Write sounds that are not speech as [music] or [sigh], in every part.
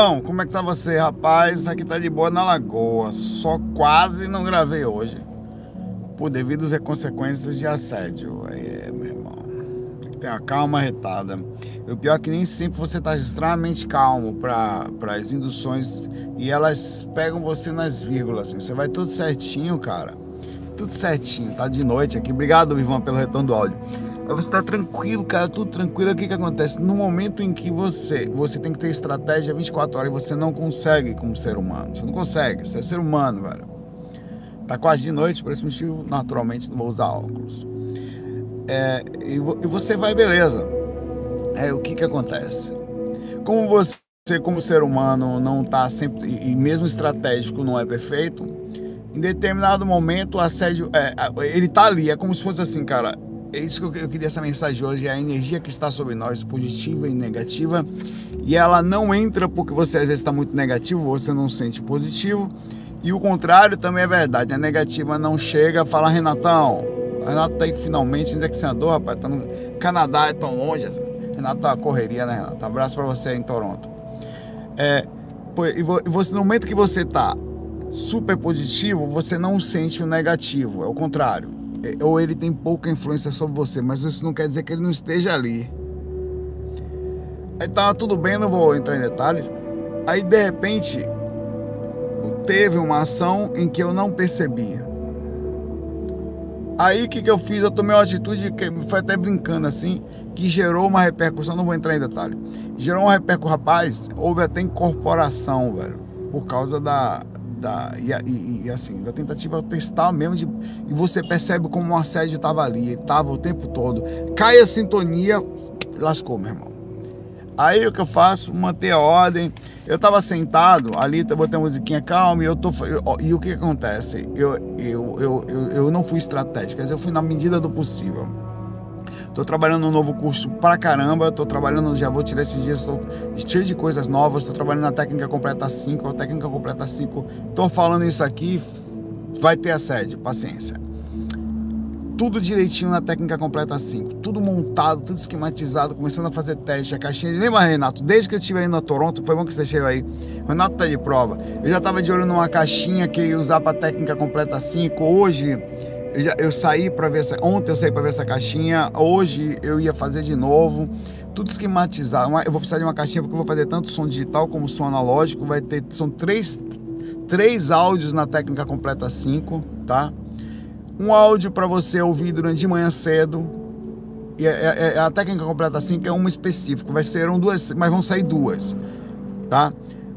Então, como é que tá você, rapaz? Aqui tá de boa na lagoa. Só quase não gravei hoje. Por devido às consequências de assédio. Aí, meu irmão. Tem que ter uma calma retada. E o pior é que nem sempre você tá extremamente calmo para as induções. E elas pegam você nas vírgulas. Assim. Você vai tudo certinho, cara. Tudo certinho. Tá de noite aqui. Obrigado, Ivan, pelo retorno do áudio. Você tá tranquilo, cara, tudo tranquilo. O que que acontece? No momento em que você, você tem que ter estratégia 24 horas e você não consegue como ser humano. Você não consegue, você é ser humano, velho. Tá quase de noite, por esse motivo, naturalmente, não vou usar óculos. É, e, e você vai, beleza. É, o que que acontece? Como você, como ser humano, não tá sempre, e mesmo estratégico não é perfeito, em determinado momento o assédio, é, ele tá ali, é como se fosse assim, cara, é isso que eu, queria essa mensagem hoje, é a energia que está sobre nós, positiva e negativa, e ela não entra porque você às vezes está muito negativo, você não sente positivo, e o contrário também é verdade, a negativa não chega, fala Renatão, Renato tá aí finalmente, onde é que você andou, rapaz? Tá no Canadá, é tão longe, Renato tá correria, né, Renato? Abraço para você aí em Toronto. É, e você, no momento que você tá super positivo, você não sente o negativo, é o contrário ou ele tem pouca influência sobre você, mas isso não quer dizer que ele não esteja ali. Aí tava tudo bem, não vou entrar em detalhes. Aí de repente teve uma ação em que eu não percebia. Aí o que, que eu fiz? Eu tomei uma atitude que foi até brincando assim, que gerou uma repercussão, não vou entrar em detalhe. Gerou uma repercussão, rapaz, houve até incorporação, velho, por causa da, da, e, e, e, assim, da tentativa de testar mesmo, de, e você percebe como o assédio estava ali, ele estava o tempo todo. Cai a sintonia, lascou, meu irmão. Aí o que eu faço? Manter a ordem. Eu estava sentado ali, botei a musiquinha calma e eu tô. Eu, e o que, acontece? Eu, eu, eu, eu, eu não fui estratégico, eu fui na medida do possível. Tô trabalhando um novo curso pra caramba, tô trabalhando, já vou tirar esses dias, tô cheio de coisas novas, tô trabalhando na técnica completa 5, a técnica completa 5. Tô falando isso aqui, vai ter assédio, paciência. Tudo direitinho na técnica completa 5, tudo montado, tudo esquematizado, começando a fazer teste, a caixinha. Lembra, Renato? Desde que eu estive aí na Toronto, foi bom que você chegou aí. Renato tá de prova. Eu já tava de olho numa caixinha que ia usar pra técnica completa 5. Hoje eu, já, eu saí para ver essa. Ontem eu saí para ver essa caixinha. Hoje eu ia fazer de novo. Tudo esquematizado. Eu vou precisar de uma caixinha porque eu vou fazer tanto som digital como som analógico. Vai ter. São três, três áudios na técnica completa 5, tá? Um áudio para você ouvir durante de manhã cedo. E a, a, a, a técnica completa 5 é uma específica. Vai ser um duas, mas vão sair duas, tá?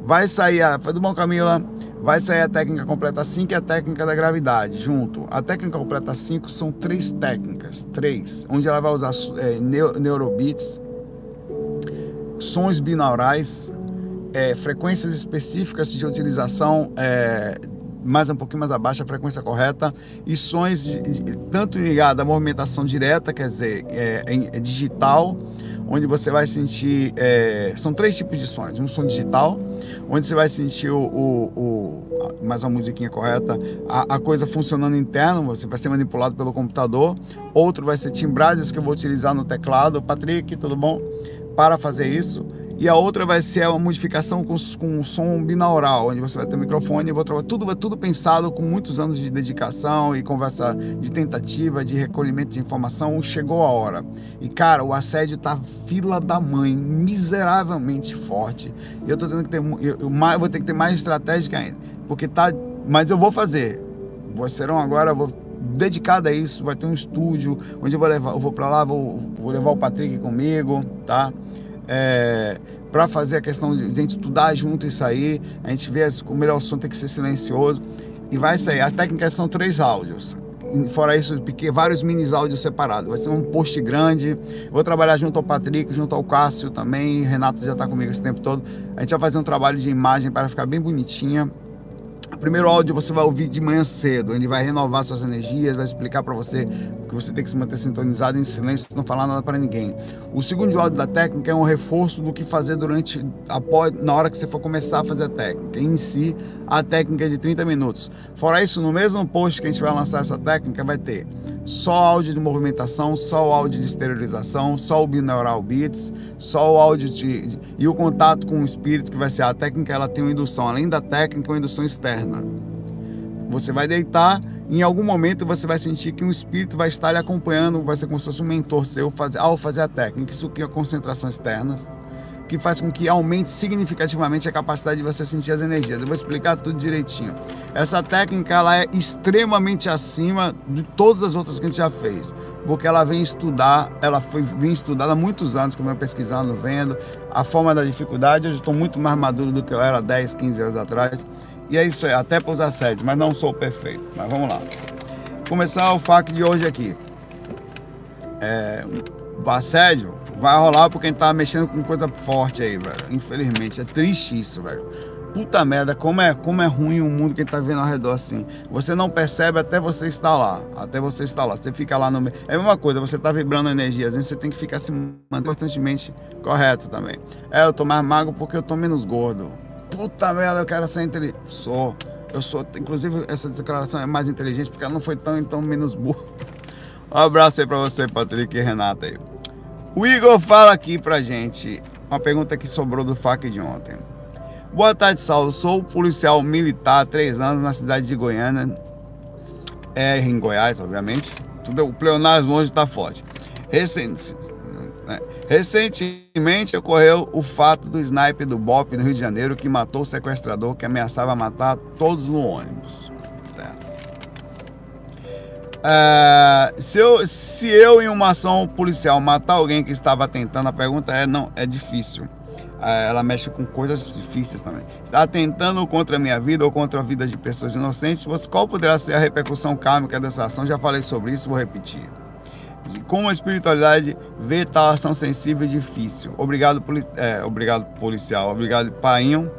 Vai sair a. Tudo bom, Camila? Vai sair a técnica completa 5 e a técnica da gravidade junto. A técnica completa 5 são três técnicas, três, onde ela vai usar é, neurobeats, sons binaurais, é, frequências específicas de utilização é, mais um pouquinho mais abaixo a frequência correta e sons de, de, tanto ligado à movimentação direta, quer dizer, é, é digital, onde você vai sentir. É, são três tipos de sons. Um som digital, onde você vai sentir o, o, o mais uma musiquinha correta, a, a, coisa funcionando interno, você vai ser manipulado pelo computador. Outro vai ser timbragens que eu vou utilizar no teclado. Patrick, tudo bom? Para fazer isso e a outra vai ser uma modificação com, com som binaural, onde você vai ter um microfone e vou trabalhar tudo, tudo pensado com muitos anos de dedicação e conversa de tentativa, de recolhimento de informação. Chegou a hora. E cara, o assédio tá fila da mãe, miseravelmente forte. E eu tô tendo que ter, eu, eu, vou ter que ter mais estratégica ainda, porque tá, mas eu vou fazer. Serão agora, vou dedicado a isso, vai ter um estúdio onde eu vou levar, eu vou para lá, vou, vou levar o Patrick comigo, tá? É, para fazer a questão de, a gente estudar junto isso aí, a gente vê as, o melhor som tem que ser silencioso e vai sair. As técnicas são três áudios. Fora isso, vários mini áudios separados. Vai ser um post grande. vou trabalhar junto ao Patrick, junto ao Cássio também. Renato já está comigo esse tempo todo. A gente vai fazer um trabalho de imagem para ficar bem bonitinha o primeiro áudio você vai ouvir de manhã cedo, ele vai renovar suas energias, vai explicar para você que você tem que se manter sintonizado em silêncio, não falar nada para ninguém. O segundo áudio da técnica é um reforço do que fazer durante após, na hora que você for começar a fazer a técnica. Em si, a técnica é de 30 minutos. Fora isso, no mesmo post que a gente vai lançar essa técnica, vai ter só áudio de movimentação, só o áudio de esterilização, só o binaural beats, só o áudio de, de, e o contato com o espírito que vai ser a técnica, ela tem uma indução, além da técnica, uma indução externa. Você vai deitar, em algum momento você vai sentir que um espírito vai estar lhe acompanhando, vai ser como se fosse um mentor seu fazer, ao fazer a técnica. Isso que é concentração externa que faz com que aumente significativamente a capacidade de você sentir as energias. Eu vou explicar tudo direitinho. Essa técnica ela é extremamente acima de todas as outras que a gente já fez, porque ela vem estudar, ela foi vem estudada há muitos anos, que eu pesquisando, vendo a forma da dificuldade. Hoje estou muito mais maduro do que eu era 10, 15 anos atrás. E é isso aí, até para os assédios, mas não sou perfeito. Mas vamos lá. Começar o FAQ de hoje aqui. É, o assédio vai rolar porque a gente tá mexendo com coisa forte aí, velho. Infelizmente, é triste isso, velho. Puta merda, como é, como é ruim o mundo que a gente tá vendo ao redor assim. Você não percebe até você estar lá. Até você estar lá. Você fica lá no meio. É a mesma coisa, você tá vibrando energia. Às vezes você tem que ficar se mantendo constantemente correto também. É, eu tô mais magro porque eu tô menos gordo. Puta merda, eu quero ser inteligente. Sou. Eu sou. Inclusive, essa declaração é mais inteligente porque ela não foi tão então menos burro. Um abraço aí pra você, Patrick e Renata aí. O Igor fala aqui pra gente uma pergunta que sobrou do FAQ de ontem. Boa tarde, Saulo. Sou policial militar há três anos na cidade de Goiânia. É em Goiás, obviamente. Tudo, o pleonasmo hoje está forte. Recente, né? Recentemente ocorreu o fato do sniper do BOP no Rio de Janeiro que matou o sequestrador que ameaçava matar todos no ônibus. É, se, eu, se eu, em uma ação policial, matar alguém que estava tentando, a pergunta é: não, é difícil. É, ela mexe com coisas difíceis também. Está tentando contra a minha vida ou contra a vida de pessoas inocentes, qual poderá ser a repercussão kármica dessa ação? Já falei sobre isso, vou repetir. Como a espiritualidade vê tal ação sensível e difícil? Obrigado, é, obrigado policial, obrigado, Painho.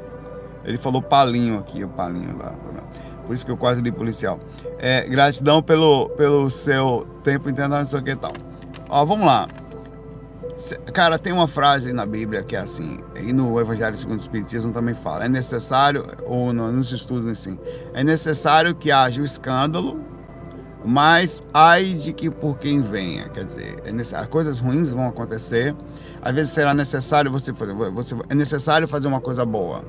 Ele falou palinho aqui, o palinho lá. Tá por isso que eu quase li policial. É, gratidão pelo, pelo seu tempo entendendo não sei o que tal. Ó, vamos lá. Cara, tem uma frase na Bíblia que é assim, e no Evangelho segundo o Espiritismo também fala, é necessário, ou no, nos estudos assim, é necessário que haja o escândalo, mas ai de que por quem venha, quer dizer, é coisas ruins vão acontecer, às vezes será necessário você fazer, você, é necessário fazer uma coisa boa,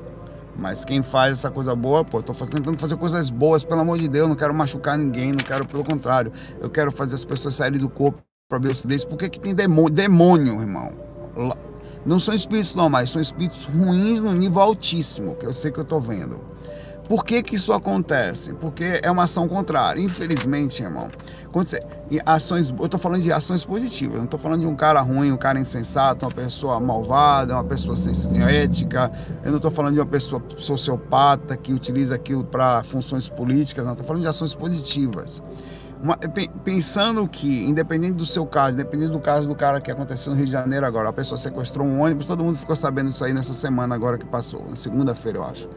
mas quem faz essa coisa boa, pô, tô tentando fazer coisas boas, pelo amor de Deus, não quero machucar ninguém, não quero, pelo contrário, eu quero fazer as pessoas saírem do corpo para ver os deles. Por que, tem demônio, demônio, irmão? Não são espíritos normais, são espíritos ruins no nível altíssimo, que eu sei que eu tô vendo. Por que, que isso acontece? Porque é uma ação contrária. Infelizmente, irmão, quando você, ações, eu estou falando de ações positivas, não estou falando de um cara ruim, um cara insensato, uma pessoa malvada, uma pessoa sem ética, eu não estou falando de uma pessoa sociopata que utiliza aquilo para funções políticas, não, estou falando de ações positivas. Uma, pensando que, independente do seu caso, independente do caso do cara que aconteceu no Rio de Janeiro agora, a pessoa sequestrou um ônibus, todo mundo ficou sabendo isso aí nessa semana agora que passou, na segunda-feira, eu acho.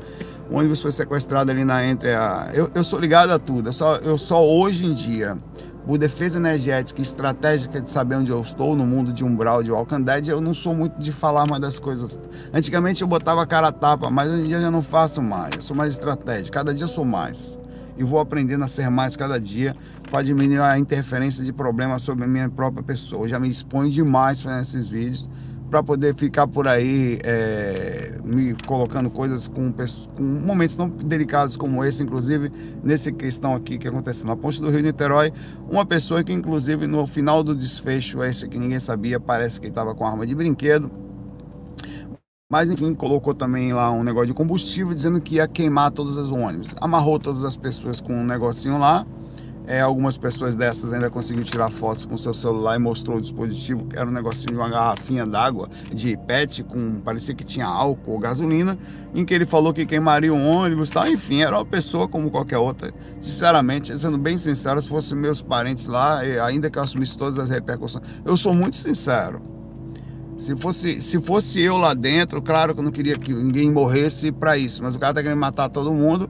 O ônibus foi sequestrado ali na entre a. Eu, eu sou ligado a tudo. Eu só, eu só hoje em dia, por defesa energética e estratégica de saber onde eu estou no mundo de umbral de Walking Dead, eu não sou muito de falar mais das coisas. Antigamente eu botava a cara a tapa, mas hoje em dia eu já não faço mais. Eu sou mais estratégico. Cada dia eu sou mais. E vou aprendendo a ser mais cada dia para diminuir a interferência de problemas sobre a minha própria pessoa. Eu já me exponho demais fazendo esses vídeos para poder ficar por aí é, me colocando coisas com, com, momentos tão delicados como esse, inclusive nessa questão aqui que aconteceu na Ponte do Rio Niterói, uma pessoa que inclusive no final do desfecho, esse que ninguém sabia, parece que estava com arma de brinquedo, mas enfim, colocou também lá um negócio de combustível dizendo que ia queimar todas as ônibus. Amarrou todas as pessoas com um negocinho lá é, algumas pessoas dessas ainda conseguiu tirar fotos com seu celular e mostrou o dispositivo, que era um negocinho de uma garrafinha d'água de PET, com parecia que tinha álcool ou gasolina, em que ele falou que queimaria um ônibus, tá? enfim, era uma pessoa como qualquer outra. Sinceramente, sendo bem sincero, se fossem meus parentes lá, ainda que eu assumisse todas as repercussões, eu sou muito sincero. Se fosse, se fosse eu lá dentro, claro que eu não queria que ninguém morresse para isso, mas o cara tá querendo matar todo mundo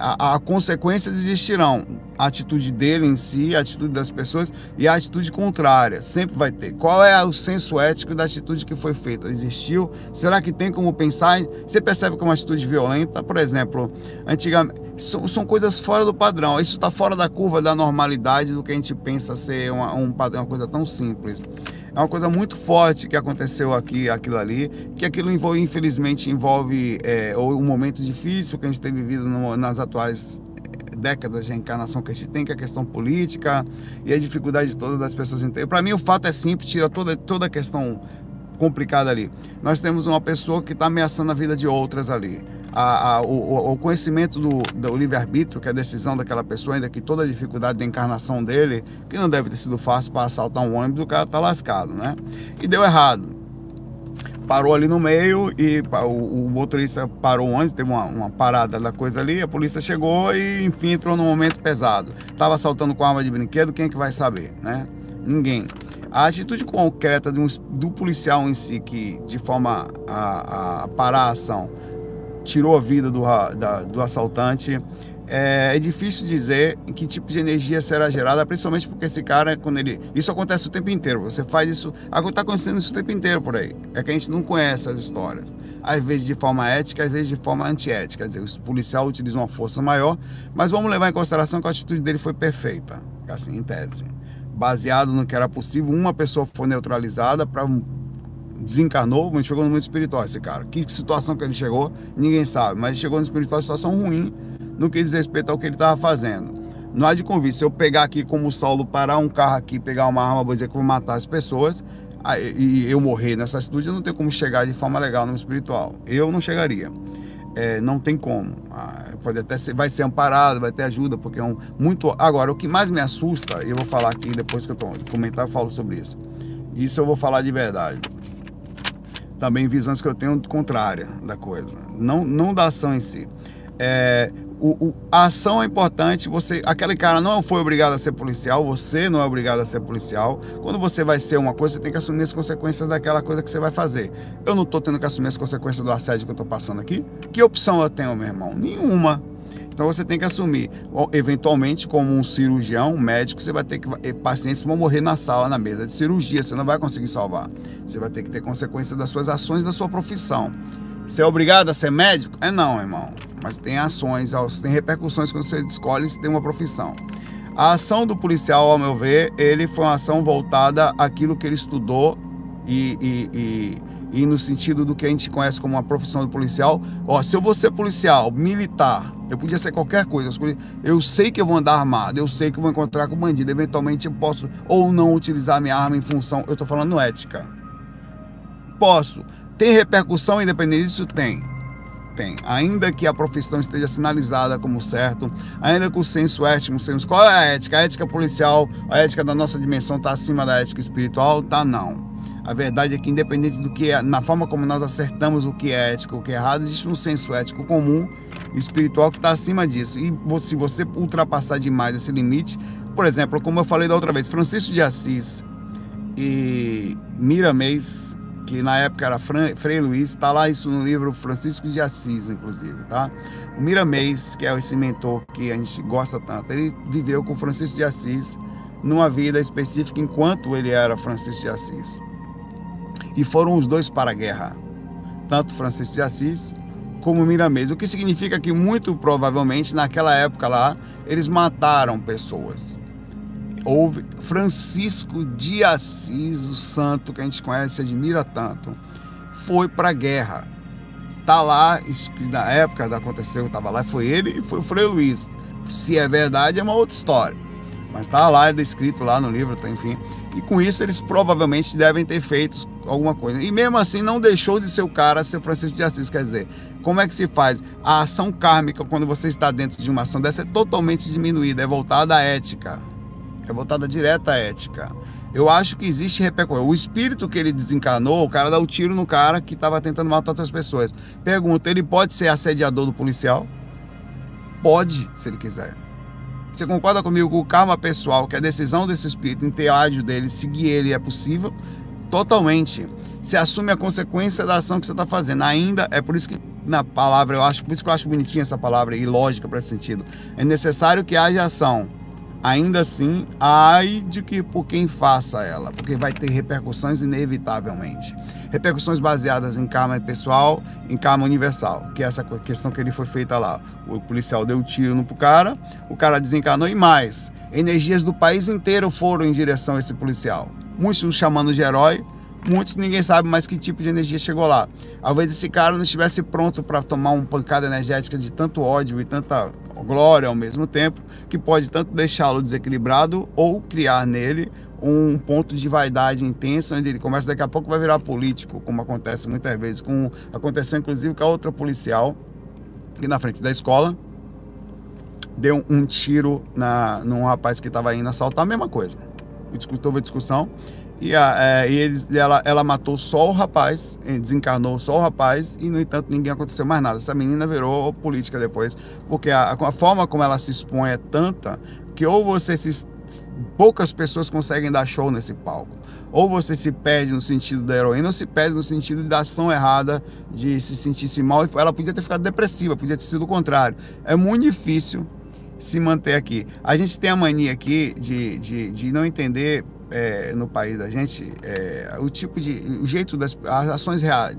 a, consequências existirão. A atitude dele em si, a atitude das pessoas e a atitude contrária. Sempre vai ter. Qual é o senso ético da atitude que foi feita? Existiu? Será que tem como pensar? Você percebe que é uma atitude violenta? Por exemplo, antigamente. São, são coisas fora do padrão. Isso está fora da curva da normalidade do que a gente pensa ser uma, um uma coisa tão simples. É uma coisa muito forte que aconteceu aqui, aquilo ali, que aquilo envolve, infelizmente envolve é, um momento difícil que a gente tem vivido no, nas atuais é, décadas de encarnação que a gente tem, que é a questão política e a dificuldade toda das pessoas. Para mim, o fato é simples, tira toda, toda a questão complicada ali. Nós temos uma pessoa que está ameaçando a vida de outras ali a, a, o, o, conhecimento do, do livre-arbítrio, que é a decisão daquela pessoa, ainda que toda a dificuldade da encarnação dele, que não deve ter sido fácil para assaltar um ônibus, o cara tá lascado, né? E deu errado. Parou ali no meio e o, o motorista parou o ônibus, teve uma, uma, parada da coisa ali, a polícia chegou e, enfim, entrou num momento pesado. Tava assaltando com arma de brinquedo, quem é que vai saber, né? Ninguém. A atitude concreta um, do policial em si, que de forma a, a parar a ação, tirou a vida do, da, do assaltante. É, é, difícil dizer que tipo de energia será gerada, principalmente porque esse cara, quando ele. Isso acontece o tempo inteiro. Você faz isso. Está acontecendo isso o tempo inteiro por aí. É que a gente não conhece as histórias. Às vezes de forma ética, às vezes de forma antiética. Quer dizer, o policial utiliza uma força maior, mas vamos levar em consideração que a atitude dele foi perfeita, assim, em tese. Baseado no que era possível, uma pessoa foi neutralizada para desencarnou, mas chegou no mundo espiritual esse cara. Que situação que ele chegou, ninguém sabe. Mas chegou no espiritual, situação ruim no que diz respeito ao que ele estava fazendo. Não há de convite. Se eu pegar aqui como Saulo, parar um carro aqui, pegar uma arma, vou dizer que vou matar as pessoas, e eu morrer nessa atitude, eu não tenho como chegar de forma legal no espiritual. Eu não chegaria. É, não tem como. Ah, pode até ser, vai ser amparado, vai ter ajuda, porque é um muito. Agora, o que mais me assusta, e eu vou falar aqui depois que eu tô, comentar, eu falo sobre isso. Isso eu vou falar de verdade também visões que eu tenho contrária da coisa, não, não da ação em si. É, o, o, a ação é importante, você, aquele cara não foi obrigado a ser policial, você não é obrigado a ser policial. Quando você vai ser uma coisa, você tem que assumir as consequências daquela coisa que você vai fazer. Eu não estou tendo que assumir as consequências do assédio que eu estou passando aqui. Que opção eu tenho, meu irmão? Nenhuma. Então você tem que assumir. Eventualmente, como um cirurgião, um médico, você vai ter que. Eh, pacientes vão morrer na sala, na mesa de cirurgia, você não vai conseguir salvar. Você vai ter que ter consequência das suas ações da sua profissão. Você é obrigado a ser médico? É não, irmão. Mas tem ações, tem repercussões quando você escolhe se tem uma profissão. A ação do policial, ao meu ver, ele foi uma ação voltada àquilo que ele estudou e, e, e e no sentido do que a gente conhece como uma profissão de policial. Ó, se eu vou ser policial, militar, eu podia ser qualquer coisa. Eu sei que eu vou andar armado, eu sei que eu vou encontrar com bandido. Eventualmente eu posso ou não utilizar minha arma em função. Eu estou falando ética. Posso. Tem repercussão independente disso? Tem. Tem. Ainda que a profissão esteja sinalizada como certo, ainda que o senso ético, o senso, qual é a ética? A ética policial, a ética da nossa dimensão está acima da ética espiritual? Tá não. A verdade é que, independente do que é, na forma como nós acertamos o que é ético, o que é errado, existe um senso ético comum, espiritual, que está acima disso. E se você ultrapassar demais esse limite, por exemplo, como eu falei da outra vez, Francisco de Assis e Miramês, que na época era Frei Luiz, está lá isso no livro Francisco de Assis, inclusive, tá? O Miramês, que é esse mentor que a gente gosta tanto, ele viveu com Francisco de Assis numa vida específica enquanto ele era Francisco de Assis e foram os dois para a guerra, tanto Francisco de Assis como Miramês, o que significa que muito provavelmente naquela época lá eles mataram pessoas. Houve Francisco de Assis, o santo que a gente conhece, admira tanto, foi para a guerra. Tá lá, na época da aconteceu, estava lá, foi ele e foi o Frei Luiz. Se é verdade, é uma outra história. Mas está lá, é descrito lá no livro, tá, enfim. E com isso eles provavelmente devem ter feito alguma coisa. E mesmo assim não deixou de ser o cara ser Francisco de Assis. Quer dizer, como é que se faz? A ação kármica, quando você está dentro de uma ação dessa, é totalmente diminuída, é voltada à ética. É voltada direta à ética. Eu acho que existe repercussão. O espírito que ele desencanou, o cara dá o um tiro no cara que estava tentando matar outras pessoas. Pergunta, ele pode ser assediador do policial? Pode, se ele quiser. Você concorda comigo que o karma pessoal, que a decisão desse espírito em ter ágio dele, seguir ele é possível? Totalmente. Você assume a consequência da ação que você está fazendo. Ainda, é por isso que na palavra, eu acho, por isso que eu acho bonitinha essa palavra e lógica para esse sentido. É necessário que haja ação. Ainda assim, ai de que por quem faça ela, porque vai ter repercussões inevitavelmente. Repercussões baseadas em karma pessoal, em karma universal, que é essa questão que ele foi feita lá. O policial deu um tiro no cara, o cara desencanou e mais. Energias do país inteiro foram em direção a esse policial. Muitos chamando de herói, muitos ninguém sabe mais que tipo de energia chegou lá. Talvez esse cara não estivesse pronto para tomar uma pancada energética de tanto ódio e tanta glória ao mesmo tempo, que pode tanto deixá-lo desequilibrado ou criar nele um ponto de vaidade intensa, onde ele começa daqui a pouco vai virar político, como acontece muitas vezes. Com, aconteceu inclusive com a outra policial, que na frente da escola, deu um tiro na, num rapaz que estava indo assaltar, a mesma coisa. Houve discussão e, a, é, e ela, ela matou só o rapaz, desencarnou só o rapaz e, no entanto, ninguém aconteceu mais nada. Essa menina virou política depois, porque a, a forma como ela se expõe é tanta que ou você se poucas pessoas conseguem dar show nesse palco. Ou você se perde no sentido da heroína, ou se perde no sentido da ação errada, de se sentir-se mal. Ela podia ter ficado depressiva, podia ter sido o contrário. É muito difícil se manter aqui. A gente tem a mania aqui de, de, de não entender é, no país da gente é, o tipo de. o jeito das as ações reais.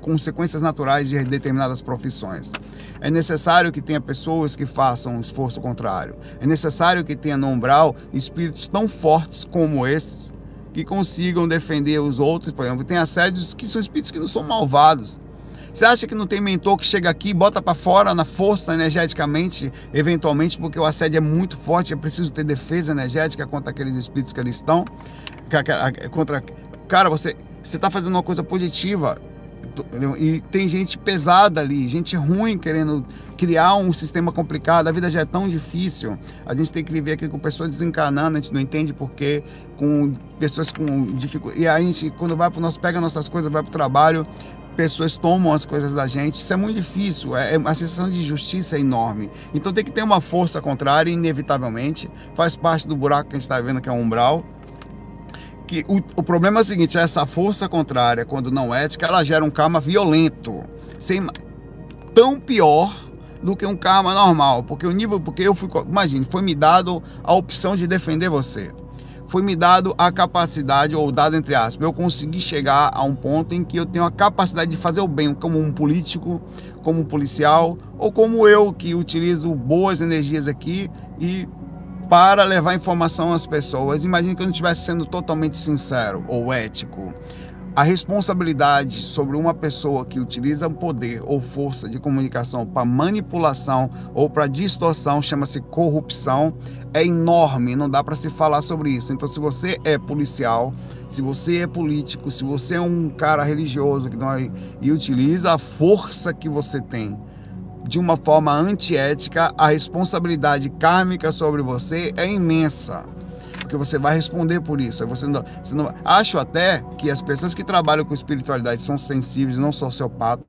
consequências naturais de determinadas profissões. É necessário que tenha pessoas que façam um esforço contrário. É necessário que tenha no umbral espíritos tão fortes como esses que consigam defender os outros. Por exemplo, tem assédios que são espíritos que não são malvados, você acha que não tem mentor que chega aqui, bota para fora na força energeticamente, eventualmente, porque o assédio é muito forte, é preciso ter defesa energética contra aqueles espíritos que ali estão? Contra, cara, você está fazendo uma coisa positiva e tem gente pesada ali, gente ruim querendo criar um sistema complicado. A vida já é tão difícil. A gente tem que viver aqui com pessoas desencanando, a gente não entende porquê, com pessoas com dificuldade. E a gente, quando vai para nosso, pega nossas coisas, vai para o trabalho, pessoas tomam as coisas da gente. Isso é muito difícil. É, a sensação de justiça é enorme. Então tem que ter uma força contrária, inevitavelmente. Faz parte do buraco que a gente está vendo, que é o umbral. Que o, o problema é o seguinte: essa força contrária, quando não ética, ela gera um karma violento. Sem, tão pior do que um karma normal. Porque o nível. Porque eu fui. Imagine, foi me dado a opção de defender você foi me dado a capacidade, ou dado entre aspas, eu consegui chegar a um ponto em que eu tenho a capacidade de fazer o bem, como um político, como um policial, ou como eu que utilizo boas energias aqui e para levar informação às pessoas. Imagine que eu não estivesse sendo totalmente sincero ou ético. A responsabilidade sobre uma pessoa que utiliza poder ou força de comunicação para manipulação ou para distorção chama-se corrupção é enorme, não dá para se falar sobre isso. Então, se você é policial, se você é político, se você é um cara religioso que não é, e utiliza a força que você tem de uma forma antiética, a responsabilidade kármica sobre você é imensa porque você vai responder por isso. Você não, você não, acho até que as pessoas que trabalham com espiritualidade são sensíveis, não sociopatas,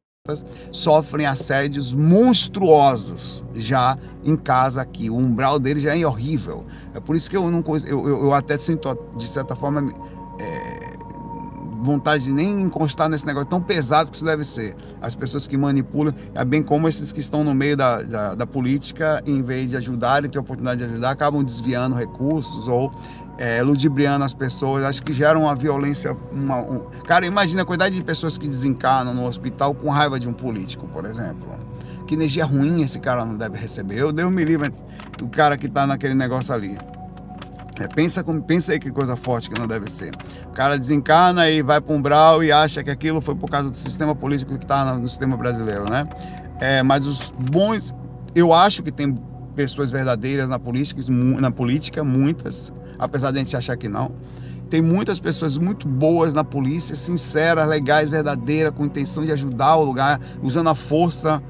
sofrem assédios monstruosos já em casa aqui. O umbral dele já é horrível. É por isso que eu não eu, eu, eu até sinto de certa forma é, vontade de nem encostar nesse negócio tão pesado que isso deve ser. As pessoas que manipulam, é bem como esses que estão no meio da, da, da política, em vez de ajudarem, ter oportunidade de ajudar, acabam desviando recursos ou é, ludibriando as pessoas. Acho que gera uma violência. Uma, um... Cara, imagina a quantidade de pessoas que desencarnam no hospital com raiva de um político, por exemplo. Que energia ruim esse cara não deve receber. Eu Deus me livre o cara que está naquele negócio ali. É, pensa, pensa aí que coisa forte que não deve ser. O cara desencana e vai para um brau e acha que aquilo foi por causa do sistema político que está no, no, sistema brasileiro, né? É, mas os bons, eu acho que tem pessoas verdadeiras na política, na política, muitas, apesar de a gente achar que não. Tem muitas pessoas muito boas na polícia, sinceras, legais, verdadeiras, com intenção de ajudar o lugar, usando a força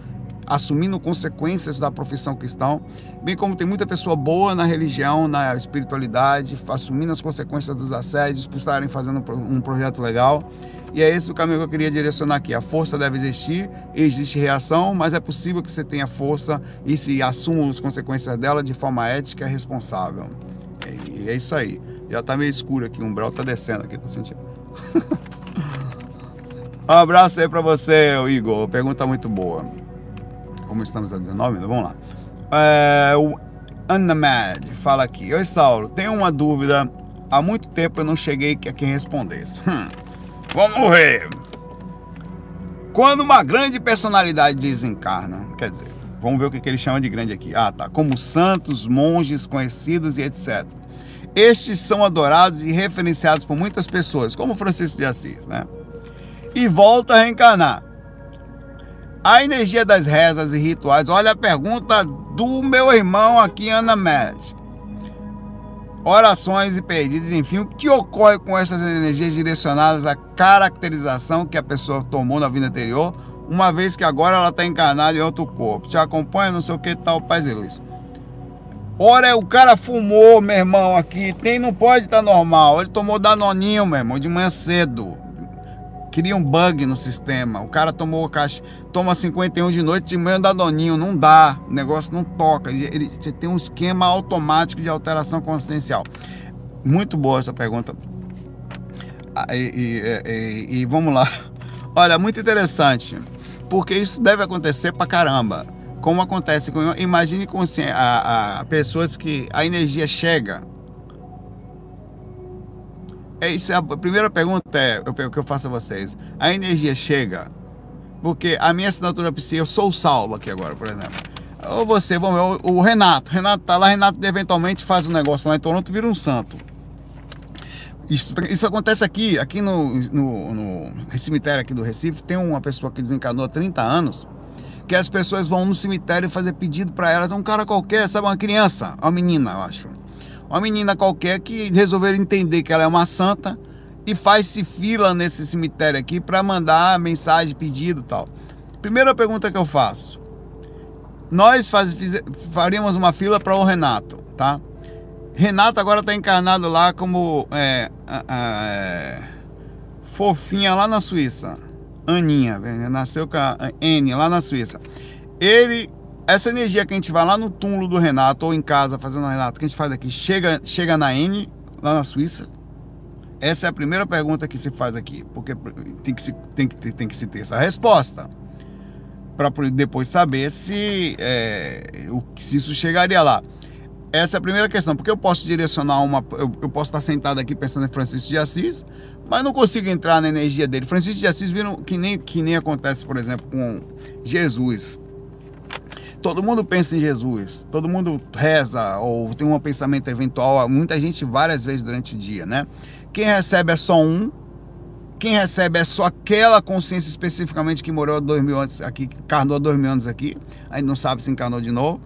assumindo consequências da profissão cristã, bem como tem muita pessoa boa na religião, na espiritualidade, assumindo as consequências dos assédios, por estarem fazendo um projeto legal. E é esse o caminho que eu queria direcionar aqui. A força deve existir, existe reação, mas é possível que você tenha força e se assuma as consequências dela de forma ética e responsável. E é isso aí. Já está meio escuro aqui, o umbral está descendo aqui, tá sentindo? [laughs] Um abraço aí pra você, Igor. Pergunta muito boa. Como estamos a 19? Vamos lá. É, o Anamad fala aqui. Oi, Saulo. Tenho uma dúvida. Há muito tempo eu não cheguei a quem respondesse. Hum, vamos ver. Quando uma grande personalidade desencarna, quer dizer, vamos ver o que ele chama de grande aqui. Ah, tá. Como santos, monges, conhecidos e etc. Estes são adorados e referenciados por muitas pessoas, como Francisco de Assis, né? E volta a reencarnar. A energia das rezas e rituais. Olha a pergunta do meu irmão aqui, Ana Médici orações e pedidos, enfim, o que ocorre com essas energias direcionadas à caracterização que a pessoa tomou na vida anterior, uma vez que agora ela está encarnada em outro corpo. Te acompanha, não sei o que tal, paz e luz. Ora, o cara fumou, meu irmão, aqui, tem, não pode estar tá normal. Ele tomou danoninho, meu irmão, de manhã cedo cria um bug no sistema. O cara tomou caixa, toma 51 de noite de manhã dá doninho, não dá, o negócio não toca. Ele, você tem um esquema automático de alteração consciencial. Muito boa essa pergunta. Ah, e, e, e, e vamos lá. [laughs] Olha, muito interessante, porque isso deve acontecer pra caramba. Como acontece com. Imagine com a, a pessoas que a energia chega é isso, a primeira pergunta é o que eu faço a vocês. A energia chega? Porque a minha assinatura psi, eu sou o Saulo aqui agora, por exemplo. Ou você, vamos ver, o, Renato. Renato tá lá, Renato eventualmente faz um negócio lá em Toronto, vira um santo. Isso, isso acontece aqui, aqui no, no, no cemitério aqui do Recife, tem uma pessoa que desencanou há 30 anos, que as pessoas vão no cemitério fazer pedido para ela, um cara qualquer, sabe, uma criança, uma menina, eu acho uma menina qualquer que resolveram entender que ela é uma santa e faz-se fila nesse cemitério aqui para mandar mensagem, pedido tal. Primeira pergunta que eu faço. Nós faz, faríamos uma fila para o Renato, tá? Renato agora está encarnado lá como é, é, fofinha lá na Suíça. Aninha, nasceu com a N lá na Suíça. Ele essa energia que a gente vai lá no túmulo do Renato ou em casa fazendo o Renato, que a gente faz aqui, chega, chega na N, lá na Suíça? Essa é a primeira pergunta que se faz aqui, porque tem que se, tem que, tem que se ter essa resposta para depois saber se, é, o, se isso chegaria lá. Essa é a primeira questão, porque eu posso direcionar uma. Eu, eu, posso estar sentado aqui pensando em Francisco de Assis, mas não consigo entrar na energia dele. Francisco de Assis viram que nem, que nem acontece, por exemplo, com Jesus. Todo mundo pensa em Jesus, todo mundo reza ou tem um pensamento eventual, muita gente várias vezes durante o dia, né? Quem recebe é só um, quem recebe é só aquela consciência especificamente que morou dois mil anos aqui, encarnou dois mil anos aqui, aí não sabe se encarnou de novo.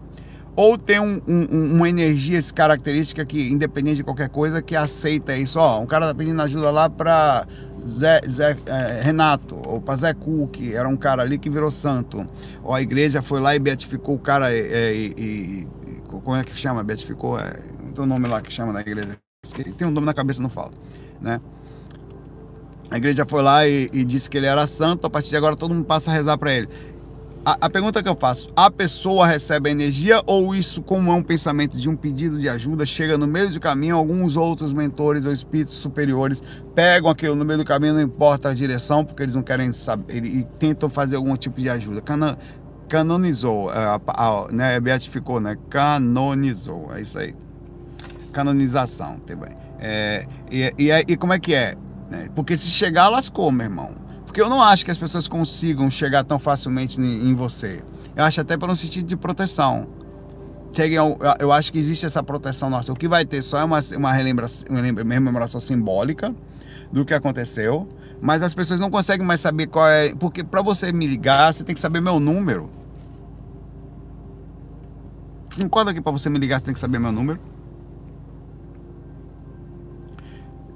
Ou tem um, um, uma energia característica que, independente de qualquer coisa, que aceita isso. Ó, um cara tá pedindo ajuda lá para Zé, Zé é, Renato, ou para Zé que era um cara ali que virou santo. Ou a igreja foi lá e beatificou o cara, é, e, e, como é que chama? Beatificou? É, tem um nome lá que chama na igreja. Esqueci. Tem um nome na cabeça, não falo. Né? A igreja foi lá e, e, disse que ele era santo, a partir de agora todo mundo passa a rezar para ele. A, a, pergunta que eu faço: a pessoa recebe a energia ou isso, como é um pensamento de um pedido de ajuda, chega no meio do caminho, alguns outros mentores ou espíritos superiores pegam aquilo no meio do caminho, não importa a direção, porque eles não querem saber, e tentam fazer algum tipo de ajuda. Cana, canonizou, é, a, a, né, beatificou, né? Canonizou, é isso aí. Canonização, também. É, e, e, e como é que é? é? Porque se chegar, lascou, meu irmão. Porque eu não acho que as pessoas consigam chegar tão facilmente em você. Eu acho até pelo sentido de proteção. Eu acho que existe essa proteção nossa. O que vai ter só é uma, uma, uma rememoração simbólica do que aconteceu, mas as pessoas não conseguem mais saber qual é. Porque para você me ligar, você tem que saber meu número. Concorda que para você me ligar, você tem que saber meu número?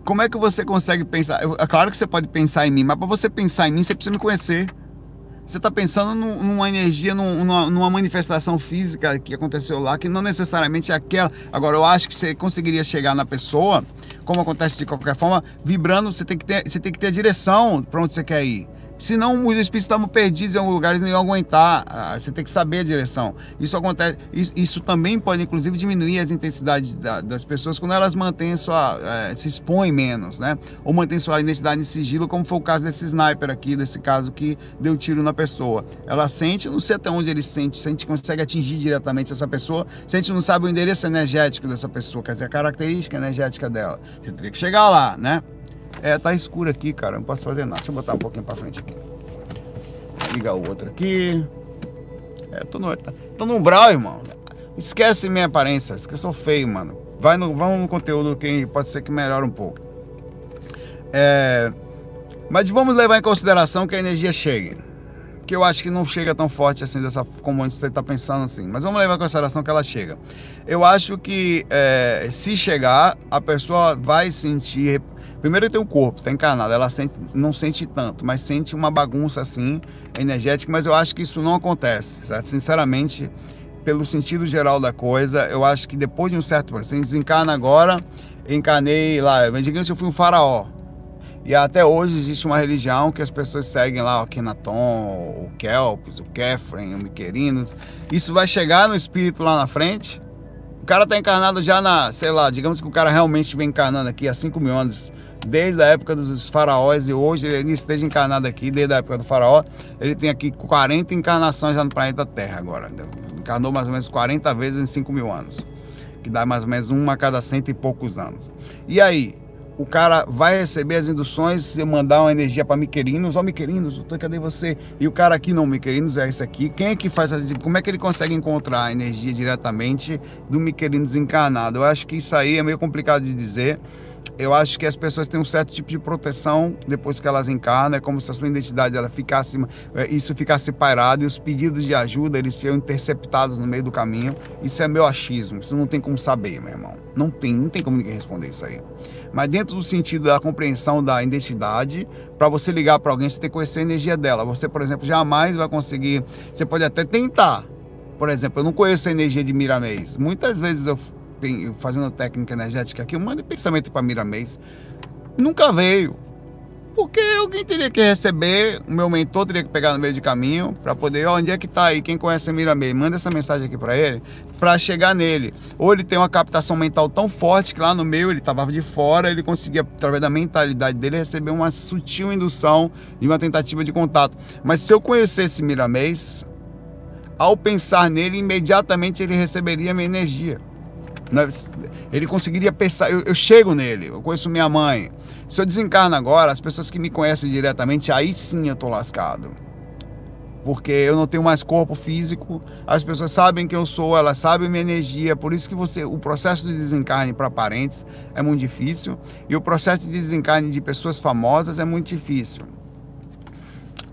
Como é que você consegue pensar? É claro que você pode pensar em mim, mas para você pensar em mim, você precisa me conhecer. Você está pensando numa energia, numa, numa, manifestação física que aconteceu lá, que não necessariamente é aquela. Agora, eu acho que você conseguiria chegar na pessoa, como acontece de qualquer forma, vibrando, você tem que ter, você tem que ter a direção para onde você quer ir. Senão os espíritos estavam perdidos em algum lugar, eles não iam aguentar. Ah, você tem que saber a direção. Isso acontece. Isso, também pode, inclusive, diminuir as intensidades das pessoas quando elas mantêm sua. Eh, se expõem menos, né? Ou mantêm sua identidade em sigilo, como foi o caso desse sniper aqui, desse caso que deu tiro na pessoa. Ela sente, não sei até onde ele sente, se a gente consegue atingir diretamente essa pessoa, se a gente não sabe o endereço energético dessa pessoa, quer dizer, a característica energética dela. Você teria que chegar lá, né? É, tá escuro aqui, cara. Não posso fazer nada. Deixa eu botar um pouquinho pra frente aqui. Ligar o outro aqui. É, tô no, tô no umbral, irmão. Esquece minha aparência. que eu sou feio, mano. Vai no, vamos no conteúdo que pode ser que melhore um pouco. É, mas vamos levar em consideração que a energia chegue. Que eu acho que não chega tão forte assim, dessa, como você está pensando assim. Mas vamos levar em consideração que ela chega. Eu acho que é, se chegar, a pessoa vai sentir Primeiro tem o corpo, tá encarnado, ela sente, não sente tanto, mas sente uma bagunça assim, energética, mas eu acho que isso não acontece, certo? Sinceramente, pelo sentido geral da coisa, eu acho que depois de um certo você desencarna agora, encarnei lá, digamos que eu fui um faraó. E até hoje existe uma religião que as pessoas seguem lá, o Kenaton, o Kelps, o Kefren, o Miquerinos. Isso vai chegar no espírito lá na frente. O cara está encarnado já na, sei lá, digamos que o cara realmente vem encarnando aqui há 5 mil anos desde a época dos faraós e hoje ele esteja encarnado aqui, desde a época do faraó, ele tem aqui 40 encarnações já no planeta Terra agora. Encarnou mais ou menos 40 vezes em 5 mil anos, que dá mais ou menos uma a cada cento e poucos anos. E aí, o cara vai receber as induções, se mandar uma energia para Miquerinos, ó oh, Miquerinos, cadê você? E o cara aqui não, Miquerinos é esse aqui. Quem é que faz a, como é que ele consegue encontrar a energia diretamente do Miquerinos encarnado? Eu acho que isso aí é meio complicado de dizer eu acho que as pessoas têm um certo tipo de proteção depois que elas encarnam, é como se a sua identidade ela ficasse, é, isso ficasse pairado e os pedidos de ajuda eles ficam interceptados no meio do caminho. Isso é meu achismo, isso não tem como saber, meu irmão. Não tem, não tem como ninguém responder isso aí. Mas dentro do sentido da compreensão da identidade, para você ligar para alguém, você tem que conhecer a energia dela. Você, por exemplo, jamais vai conseguir, você pode até tentar. Por exemplo, eu não conheço a energia de Miramês. Muitas vezes eu fazendo técnica energética aqui, eu mando pensamento para Miramês. Nunca veio. Porque alguém teria que receber, o meu mentor teria que pegar no meio de caminho para poder, onde é que está aí? Quem conhece Miramês, manda essa mensagem aqui para ele, para chegar nele. Ou ele tem uma captação mental tão forte que lá no meio ele estava de fora, ele conseguia, através da mentalidade dele, receber uma sutil indução e uma tentativa de contato. Mas se eu conhecesse Miramês, ao pensar nele, imediatamente ele receberia minha energia. Ele conseguiria pensar, eu, eu, chego nele, eu conheço minha mãe. Se eu desencarno agora, as pessoas que me conhecem diretamente, aí sim eu tô lascado. Porque eu não tenho mais corpo físico, as pessoas sabem quem eu sou, elas sabem minha energia, por isso que você, o processo de desencarne para parentes é muito difícil e o processo de desencarne de pessoas famosas é muito difícil.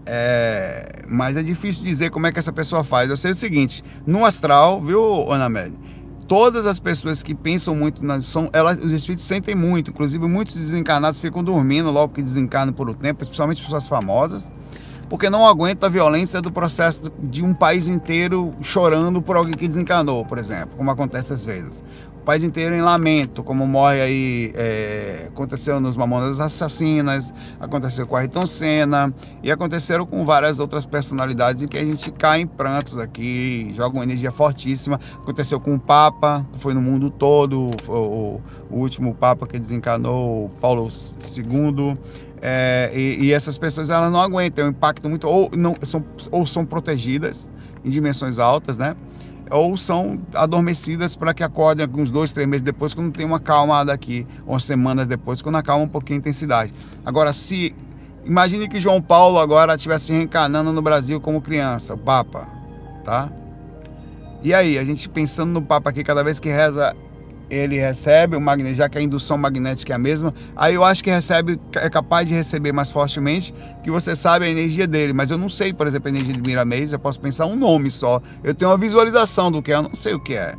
É, mas é difícil dizer como é que essa pessoa faz. Eu sei o seguinte, no astral, viu, Ana Amélia? Todas as pessoas que pensam muito na são elas, os espíritos sentem muito, inclusive muitos desencarnados ficam dormindo logo que desencarnam por um tempo, especialmente pessoas famosas, porque não aguentam a violência do processo de um país inteiro chorando por alguém que desencarnou, por exemplo, como acontece às vezes país inteiro em lamento, como morre aí, é, aconteceu nos Mamonas Assassinas, aconteceu com a Ayrton Senna e aconteceram com várias outras personalidades em que a gente cai em prantos aqui, joga uma energia fortíssima. Aconteceu com o Papa, que foi no mundo todo, o, o último Papa que desencanou, Paulo II. É, e, e, essas pessoas elas não aguentam, é um impacto muito ou não são ou são protegidas em dimensões altas, né? Ou são adormecidas para que acordem alguns dois, três meses depois, quando tem uma calma daqui, ou semanas depois, quando acalma um pouquinho a intensidade. Agora, se imagine que João Paulo agora estivesse reencarnando no Brasil como criança, o Papa, tá? E aí, a gente pensando no Papa aqui, cada vez que reza ele recebe o magnético, já que a indução magnética é a mesma, aí eu acho que recebe, é capaz de receber mais fortemente, que você sabe a energia dele, mas eu não sei, por exemplo, a energia de Miramês, eu posso pensar um nome só, eu tenho uma visualização do que é, eu não sei o que é.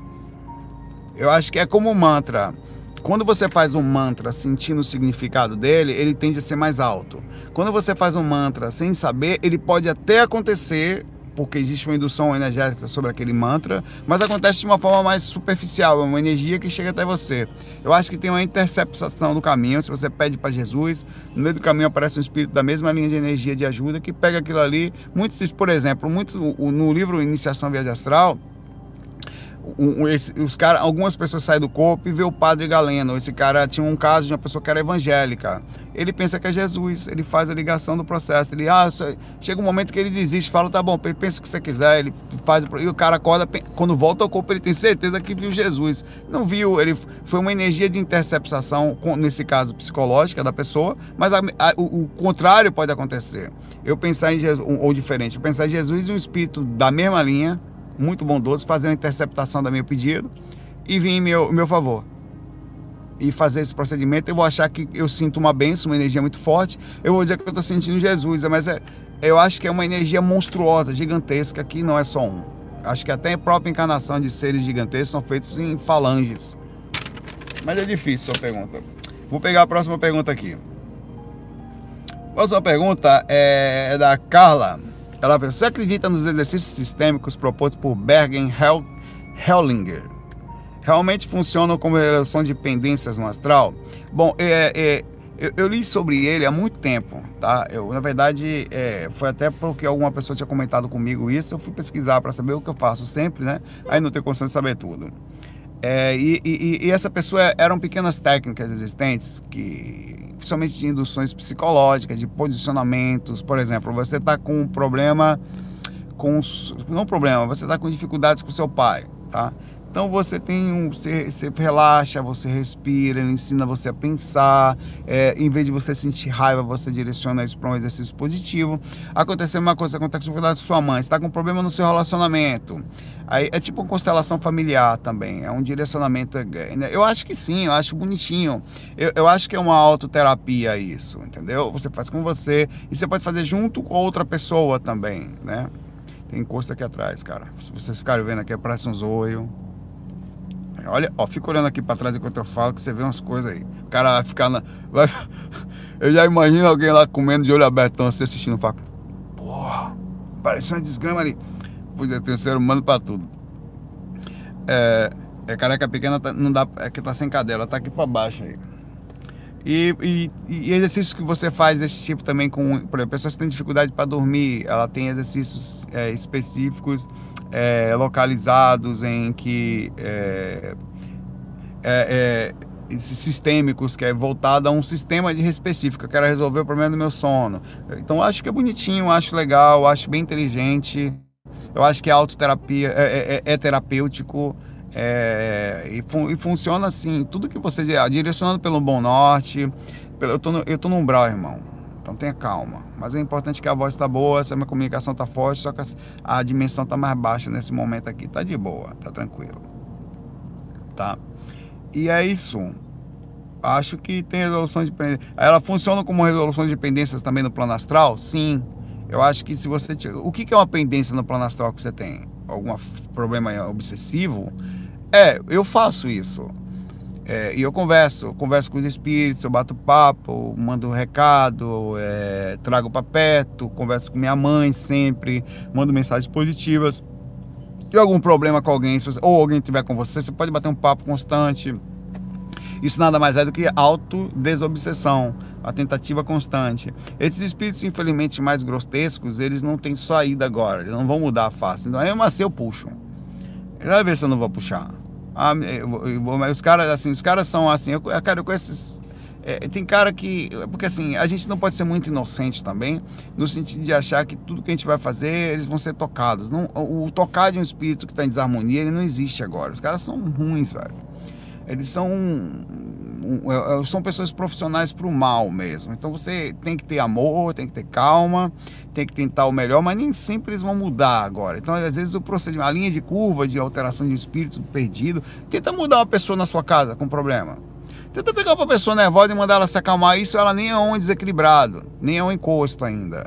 Eu acho que é como um mantra. Quando você faz um mantra sentindo o significado dele, ele tende a ser mais alto. Quando você faz um mantra sem saber, ele pode até acontecer porque existe uma indução energética sobre aquele mantra, mas acontece de uma forma mais superficial, é uma energia que chega até você. Eu acho que tem uma interceptação no caminho, se você pede para Jesus, no meio do caminho aparece um espírito da mesma linha de energia de ajuda que pega aquilo ali. Muitos, por exemplo, muito no livro Iniciação Viagem Astral, um, esse, os cara, algumas pessoas saem do corpo e vê o padre Galeno. Esse cara tinha um caso de uma pessoa que era evangélica. Ele pensa que é Jesus, ele faz a ligação do processo. Ele, ah, chega um momento que ele desiste, fala, tá bom, pensa o que você quiser. Ele faz, e o cara acorda, quando volta ao corpo, ele tem certeza que viu Jesus. Não viu, ele foi uma energia de interceptação, nesse caso psicológica da pessoa, mas a, a, o, o, contrário pode acontecer. Eu pensar em Jesus, ou diferente, pensar em Jesus e um espírito da mesma linha muito bondoso, fazer uma interceptação do meu pedido e vir em meu, meu favor. E fazer esse procedimento, eu vou achar que eu sinto uma benção, uma energia muito forte. Eu vou dizer que eu estou sentindo Jesus, mas é, eu acho que é uma energia monstruosa, gigantesca, que não é só um. Acho que até a própria encarnação de seres gigantescos são feitos em falanges. Mas é difícil sua pergunta. Vou pegar a próxima pergunta aqui. A próxima pergunta é da Carla. Ela você acredita nos exercícios sistêmicos propostos por Bergen Hell, Hellinger? Realmente funcionam como relação de pendências no astral? Bom, é, é, eu, eu, li sobre ele há muito tempo, tá? Eu, na verdade, é, foi até porque alguma pessoa tinha comentado comigo isso, eu fui pesquisar para saber o que eu faço sempre, né? Aí não tenho condição de saber tudo. É, e, e, e, essa pessoa eram pequenas técnicas existentes que principalmente de induções psicológicas, de posicionamentos. Por exemplo, você está com um problema com não problema, você está com dificuldades com seu pai, tá? Então você tem um, você, você relaxa, você respira, ele ensina você a pensar. É, em vez de você sentir raiva, você direciona isso para um exercício positivo. Aconteceu uma coisa, acontece com a sua mãe, está com um problema no seu relacionamento. Aí é tipo uma constelação familiar também, é um direcionamento. Né? Eu acho que sim, eu acho bonitinho. Eu, eu acho que é uma autoterapia isso, entendeu? Você faz com você e você pode fazer junto com outra pessoa também, né? Tem encosto aqui atrás, cara. Se vocês ficarem vendo aqui, parece um zoio. Olha, ó, fica olhando aqui para trás enquanto eu falo que você vê umas coisas aí. O cara vai ficar na. Vai, [laughs] eu já imagino alguém lá comendo de olho aberto, você assistindo, fala, porra, parece uma desgrama ali. Podia ter um ser humano para tudo. É, é careca pequena, tá, não dá, é que tá sem cadela, tá aqui para baixo aí. E, e, e, exercícios que você faz desse tipo também com, por exemplo, pessoas que têm dificuldade para dormir, ela tem exercícios é, específicos é, localizados em que é, é, é sistêmicos, que é voltado a um sistema de específico. Eu quero resolver o problema do meu sono. Então acho que é bonitinho, acho legal, acho bem inteligente. Eu acho que a autoterapia é, é, é, é terapêutico. É, e, fun e, funciona assim, tudo que você direcionando pelo Bom Norte, pelo, eu, tô no, eu tô no umbral, irmão. Então tenha calma. Mas é importante que a voz está boa, a minha comunicação está forte, só que a, a dimensão está mais baixa nesse momento aqui. Tá de boa, tá tranquilo. Tá? E é isso. Acho que tem resolução de pendência. Ela funciona como resolução de pendências também no plano astral? Sim. Eu acho que se você. O que é uma pendência no plano astral que você tem? Algum problema obsessivo? É, eu faço isso. É, e eu converso, eu converso com os espíritos, eu bato papo, mando um recado, é, trago para perto, converso com minha mãe sempre, mando mensagens positivas. Se algum problema com alguém, você, ou alguém tiver com você, você pode bater um papo constante. Isso nada mais é do que autodesobsessão, a tentativa constante. Esses espíritos, infelizmente, mais grotescos, eles não têm saída agora, eles não vão mudar face. Então, aí, mas eu puxo. Vai ver se eu não vou puxar. Ah, os caras, assim, os caras são assim, eu, cara, eu conheço é, tem cara que. Porque assim, a gente não pode ser muito inocente também, no sentido de achar que tudo que a gente vai fazer, eles vão ser tocados. Não, o, o tocar de um espírito que está em desarmonia, ele não existe agora. Os caras são ruins, velho. Eles são. É, é, são pessoas profissionais para o mal mesmo. Então você tem que ter amor, tem que ter calma, tem que tentar o melhor, mas nem sempre eles vão mudar agora. Então, às vezes, o procedimento, a linha de curva de alteração de espírito perdido, tenta mudar uma pessoa na sua casa com problema. Tenta pegar uma pessoa nervosa e mandar ela se acalmar. Isso ela nem é um desequilibrado, nem é um encosto ainda.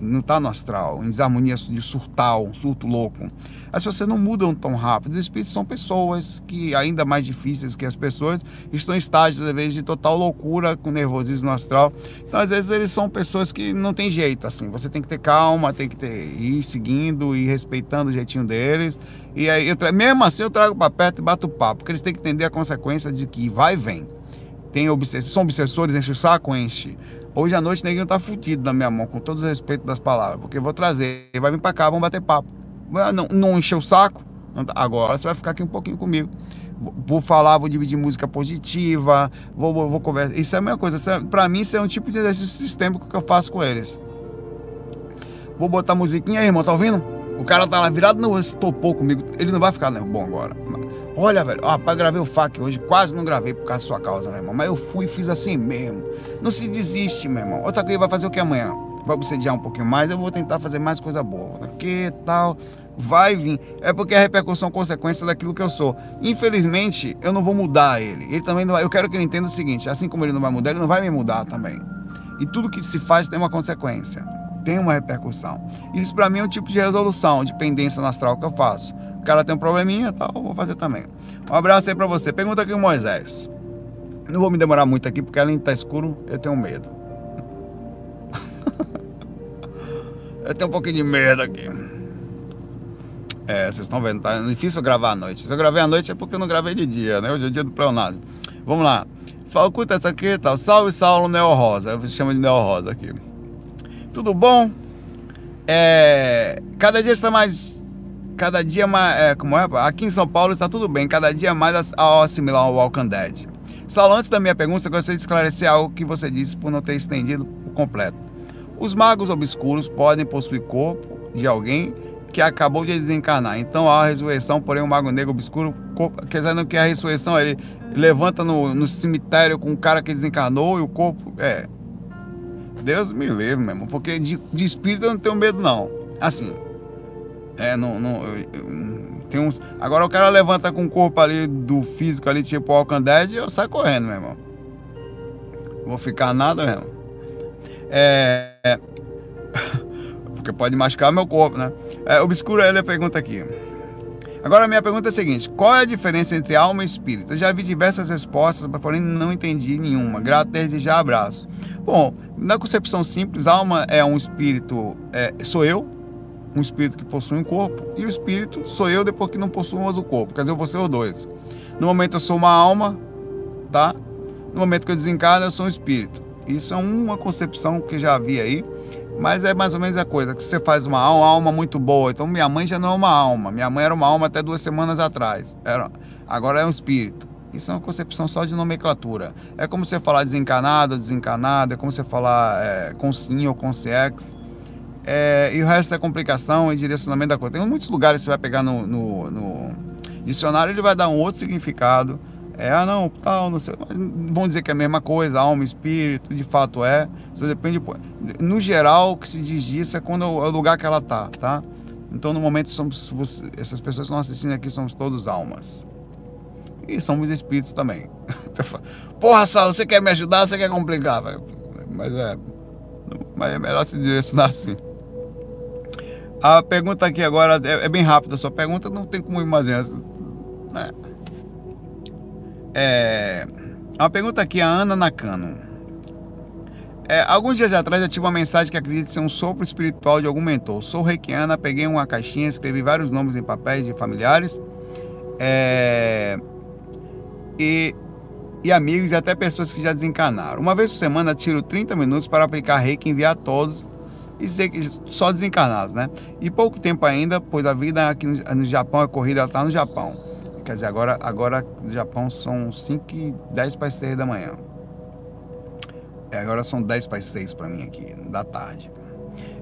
não está no astral, em desarmonia de surtar, um surto louco. As pessoas não mudam tão rápido. Os espíritos são pessoas que, ainda mais difíceis que as pessoas, estão em estágios, às vezes, de total loucura, com nervosismo astral. Então, às vezes, eles são pessoas que não tem jeito, assim. Você tem que ter calma, tem que ter, ir seguindo e respeitando o jeitinho deles. E aí, eu, mesmo assim, eu trago para perto e bato papo, porque eles têm que entender a consequência de que vai e vem. Tem obsessores, são obsessores, enche o saco, enche. Hoje à noite neguinho tá fudido na minha mão, com todo o respeito das palavras, porque eu vou trazer, vai vir para cá, vamos bater papo. Não, não encher o saco, tá, agora você vai ficar aqui um pouquinho comigo. Vou falar, vou dividir música positiva, vou, vou, vou conversar. Isso é a mesma coisa. É, para mim, isso é um tipo de exercício sistêmico que eu faço com eles. Vou botar musiquinha aí, irmão, tá ouvindo? O cara tá lá virado, não estopou comigo. Ele não vai ficar né, bom agora. Olha, velho, ó, gravei o FAQ hoje, quase não gravei por causa da sua causa, meu irmão. Mas eu fui e fiz assim mesmo. Não se desiste, meu irmão. Outra coisa, vai fazer o que amanhã? Vai obsediar um pouquinho mais, eu vou tentar fazer mais coisa boa. Que tal? Vai vir. É porque a repercussão é consequência daquilo que eu sou. Infelizmente, eu não vou mudar ele. Ele também não vai. Eu quero que ele entenda o seguinte: assim como ele não vai mudar, ele não vai me mudar também. E tudo que se faz tem uma consequência, tem uma repercussão. Isso para mim é um tipo de resolução, de pendência no astral que eu faço cara tem um probleminha tal, vou fazer também. Um abraço aí pra você. Pergunta aqui o Moisés. Não vou me demorar muito aqui porque além de estar tá escuro, eu tenho medo. [laughs] eu tenho um pouquinho de medo aqui. É, vocês estão vendo, tá difícil gravar à noite. Se eu gravei à noite é porque eu não gravei de dia, né? Hoje é dia do pleonasmo. Vamos lá. Falcuta essa aqui, tal. Salve Saulo Neo Rosa. Eu chamo de Neo Rosa aqui. Tudo bom? É, cada dia está mais cada dia mais. É, como é? Aqui em São Paulo está tudo bem, cada dia mais ao assimilar ao Walking Dead. Saulo, antes da minha pergunta, eu gostaria de esclarecer algo que você disse por não ter estendido por completo. Os magos obscuros podem possuir corpo de alguém que acabou de desencarnar. Então há a ressurreição, porém o mago negro obscuro, quer dizer, não que a ressurreição ele levanta no, no cemitério com o cara que desencarnou e o corpo. É. Deus me livre, meu irmão, porque de, de espírito eu não tenho medo, não. Assim, é, não, não, tem uns. Agora o cara levanta com o corpo ali do físico ali, tipo Walking Dead, eu saio correndo, meu irmão. Vou ficar nada mesmo. É. é [laughs] porque pode machucar meu corpo, né? É, Obscuro ele pergunta aqui. Agora a minha pergunta é a seguinte: qual é a diferença entre alma e espírito? Eu já vi diversas respostas, porém não entendi nenhuma. Grato desde já, abraço. Bom, na concepção simples, alma é um espírito, é, sou eu, um espírito que possui um corpo, e o espírito sou eu depois que não possuo mais o corpo. Quer dizer, eu vou ser os dois. No momento eu sou uma alma, tá? No momento que eu desencarno, eu sou um espírito. Isso é uma concepção que já havia aí, mas é mais ou menos a coisa, que você faz uma alma, uma alma muito boa. Então minha mãe já não é uma alma. Minha mãe era uma alma até duas semanas atrás. Era, agora é um espírito. Isso é uma concepção só de nomenclatura. É como você falar desencanado, desencanado, é como você falar é, sim ou com CX. É, e o resto é complicação e direcionamento da coisa. Tem muitos lugares que você vai pegar no, no, no dicionário, ele vai dar um outro significado. É, ah não, tal, não sei. Vão dizer que é a mesma coisa, alma, espírito, de fato é. Isso depende. No geral, o que se diz disso é quando é o lugar que ela tá, tá? Então, no momento, somos, essas pessoas que estão assistindo aqui somos todos almas. E somos espíritos também. [laughs] Porra, Saulo, você quer me ajudar? Você quer complicar? Mas é. Mas é melhor se direcionar assim. A pergunta aqui agora é, é bem rápida, a sua pergunta não tem como imaginar. Né? É, uma pergunta aqui, a Ana Nakano. É, alguns dias atrás eu tive uma mensagem que acredita ser um sopro espiritual de algum mentor. Sou reikiana, peguei uma caixinha, escrevi vários nomes em papéis de familiares é, e, e amigos e até pessoas que já desencarnaram. Uma vez por semana tiro 30 minutos para aplicar reiki e enviar a todos e dizer que só desencarnados, né? E pouco tempo ainda, pois a vida aqui no, Japão, a corrida ela está no Japão. Quer dizer, agora, agora no Japão são 5 e 10 para as 6 da manhã. É, agora são 10 para as 6 para mim aqui, da tarde.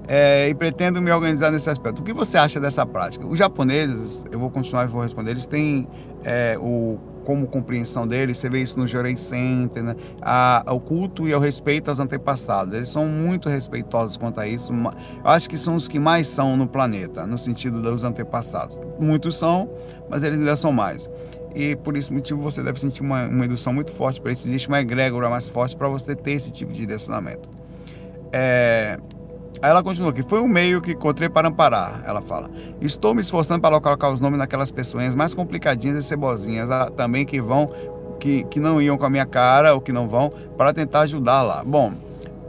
É, e pretendo me organizar nesse aspecto. O que você acha dessa prática? Os japoneses, eu vou continuar e vou responder, eles têm é, o como compreensão deles, você vê isso no Jorei Center, né? a, o culto e o respeito aos antepassados. Eles são muito respeitosos quanto a isso. Eu acho que são os que mais são no planeta, no sentido dos antepassados. Muitos são, mas eles ainda são mais. E por esse motivo você deve sentir uma, uma indução muito forte para isso. Existe uma egrégora mais forte para você ter esse tipo de direcionamento. É, Aí ela continua aqui. Foi um meio que encontrei para amparar. Ela fala. Estou me esforçando para colocar os nomes naquelas pessoas mais complicadinhas e cebozinhas ah, também que vão, que, que não iam com a minha cara ou que não vão, para tentar ajudar lá. Bom,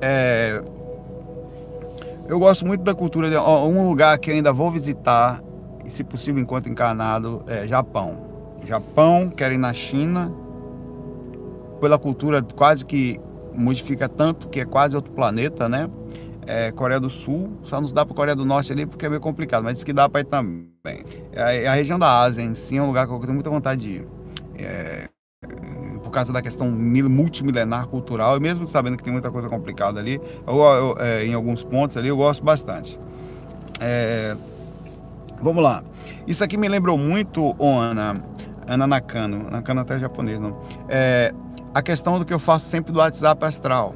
é, eu gosto muito da cultura de um lugar que ainda vou visitar, e se possível enquanto encarnado, é Japão. Japão, quero ir na China, pela cultura quase que modifica tanto que é quase outro planeta, né? É, Coreia do Sul, só nos dá para Coreia do Norte ali porque é meio complicado, mas diz que dá para ir também. É, a região da Ásia em si é um lugar que eu tenho muita vontade de ir. É, por causa da questão multimilenar cultural, e mesmo sabendo que tem muita coisa complicada ali, eu, eu, é, em alguns pontos ali, eu gosto bastante. É, vamos lá. Isso aqui me lembrou muito, oh, Ana, Ana Nakano, Nakano até é japonês, não? É, a questão do que eu faço sempre do WhatsApp astral.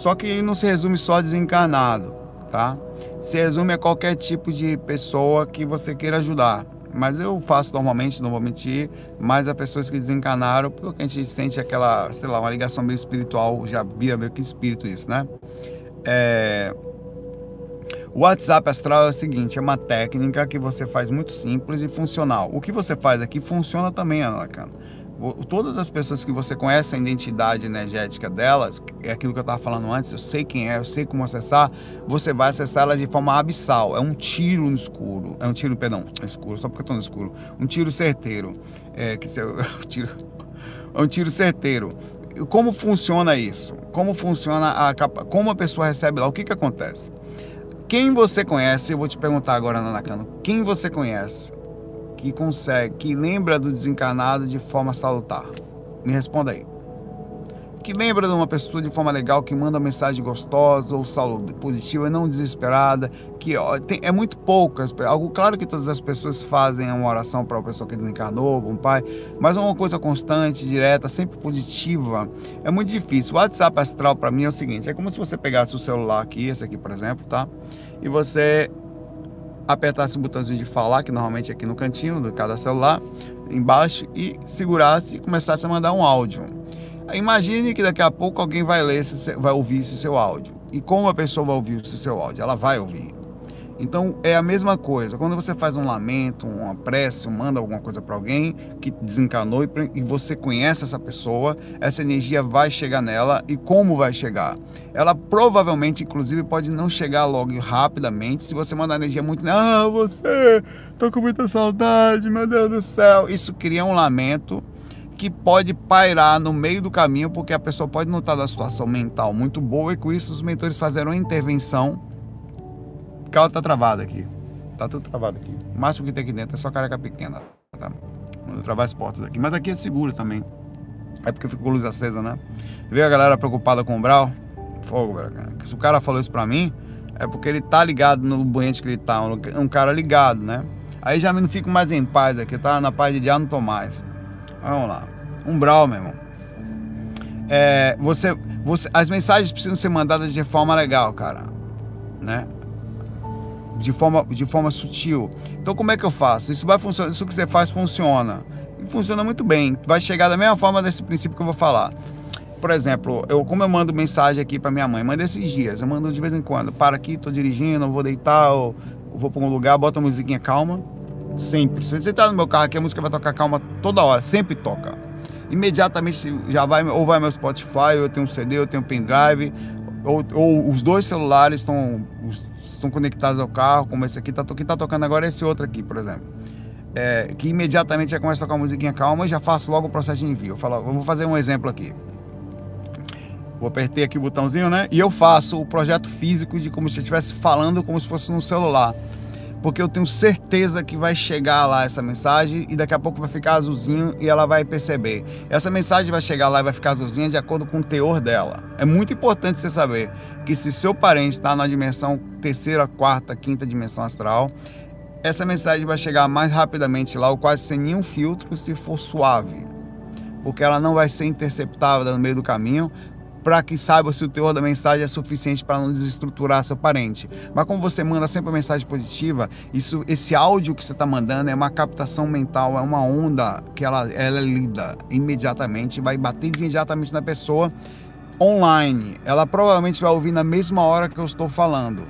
Só que não se resume só a desencarnado, tá? Se resume a qualquer tipo de pessoa que você queira ajudar. Mas eu faço normalmente, não vou mentir, mais a pessoas que desencanaram, porque a gente sente aquela, sei lá, uma ligação meio espiritual, já via meio que espírito isso, né? É... O WhatsApp astral é o seguinte, é uma técnica que você faz muito simples e funcional. O que você faz aqui funciona também, Ana Lacana todas as pessoas que você conhece a identidade energética delas, é aquilo que eu estava falando antes, eu sei quem é, eu sei como acessar, você vai acessar ela de forma abissal. É um tiro no escuro. É um tiro, perdão, escuro, só porque eu estou no escuro. Um tiro certeiro. É, que se, [laughs] é um tiro certeiro. Como funciona isso? Como funciona a? Como a pessoa recebe lá? O que, que acontece? Quem você conhece, eu vou te perguntar agora, Nanakano, quem você conhece que consegue, que lembra do desencarnado de forma salutar? Me responda aí. Que lembra de uma pessoa de forma legal, que manda mensagem gostosa ou saúde positiva e não desesperada, que ó, tem, é muito poucas. Algo claro que todas as pessoas fazem uma oração para a pessoa que desencarnou, para um pai, mas uma coisa constante, direta, sempre positiva, é muito difícil. O WhatsApp astral para mim é o seguinte: é como se você pegasse o celular aqui, esse aqui, por exemplo, tá? E você apertasse o botãozinho de falar, que normalmente é aqui no cantinho de cada celular, embaixo, e segurasse e começasse a mandar um áudio. Imagine que daqui a pouco alguém vai ler, vai ouvir esse seu áudio. E como a pessoa vai ouvir esse seu áudio? Ela vai ouvir. Então é a mesma coisa. Quando você faz um lamento, uma prece, manda alguma coisa para alguém que desencanou e você conhece essa pessoa, essa energia vai chegar nela e como vai chegar? Ela provavelmente, inclusive, pode não chegar logo rapidamente. Se você mandar energia muito, ah, você, tô com muita saudade, meu Deus do céu. Isso cria um lamento que pode pairar no meio do caminho, porque a pessoa pode não estar numa situação mental muito boa e com isso os mentores fizeram uma intervenção o carro tá travado aqui. Tá tudo travado aqui. O máximo que tem aqui dentro é só careca pequena. Tá? Vou travar as portas aqui. Mas aqui é seguro também. É porque eu fico com luz acesa, né? Vê a galera preocupada com o Brau. Fogo, velho. Se o cara falou isso pra mim, é porque ele tá ligado no ambiente que ele tá. Um cara ligado, né? Aí já não fico mais em paz aqui, tá? Na paz de dia não tô mais. Vamos lá. Um Brau, meu irmão. É, você, você, as mensagens precisam ser mandadas de forma legal, cara. Né? De forma, de forma sutil. Então como é que eu faço? Isso vai funcionar, isso que você faz funciona. E funciona muito bem. Vai chegar da mesma forma desse princípio que eu vou falar. Por exemplo, eu como eu mando mensagem aqui para minha mãe, manda esses dias, eu mando de vez em quando, para aqui, tô dirigindo, vou deitar, ou vou para um lugar, bota uma musiquinha calma, sempre. Se você tá no meu carro aqui, a música vai tocar calma toda hora, sempre toca. Imediatamente já vai, ou vai meu Spotify, ou eu tenho um CD, eu tenho um pendrive, ou, ou os dois celulares estão estão conectados ao carro, como esse aqui, tá, quem está tocando agora é esse outro aqui, por exemplo. É, que imediatamente já começa a tocar uma musiquinha calma e já faço logo o processo de envio. Eu falo, eu vou fazer um exemplo aqui. Vou apertar aqui o botãozinho, né? E eu faço o projeto físico de como se eu estivesse falando como se fosse no celular porque eu tenho certeza que vai chegar lá essa mensagem e daqui a pouco vai ficar azulzinho e ela vai perceber. Essa mensagem vai chegar lá e vai ficar azulzinha de acordo com o teor dela. É muito importante você saber que se seu parente está na dimensão terceira, quarta, quinta dimensão astral, essa mensagem vai chegar mais rapidamente lá, ou quase sem nenhum filtro, se for suave. Porque ela não vai ser interceptada no meio do caminho, para que saiba se o teor da mensagem é suficiente para não desestruturar seu parente. Mas como você manda sempre uma mensagem positiva, isso, esse áudio que você está mandando é uma captação mental, é uma onda que ela, ela lida imediatamente, vai bater imediatamente na pessoa online. Ela provavelmente vai ouvir na mesma hora que eu estou falando.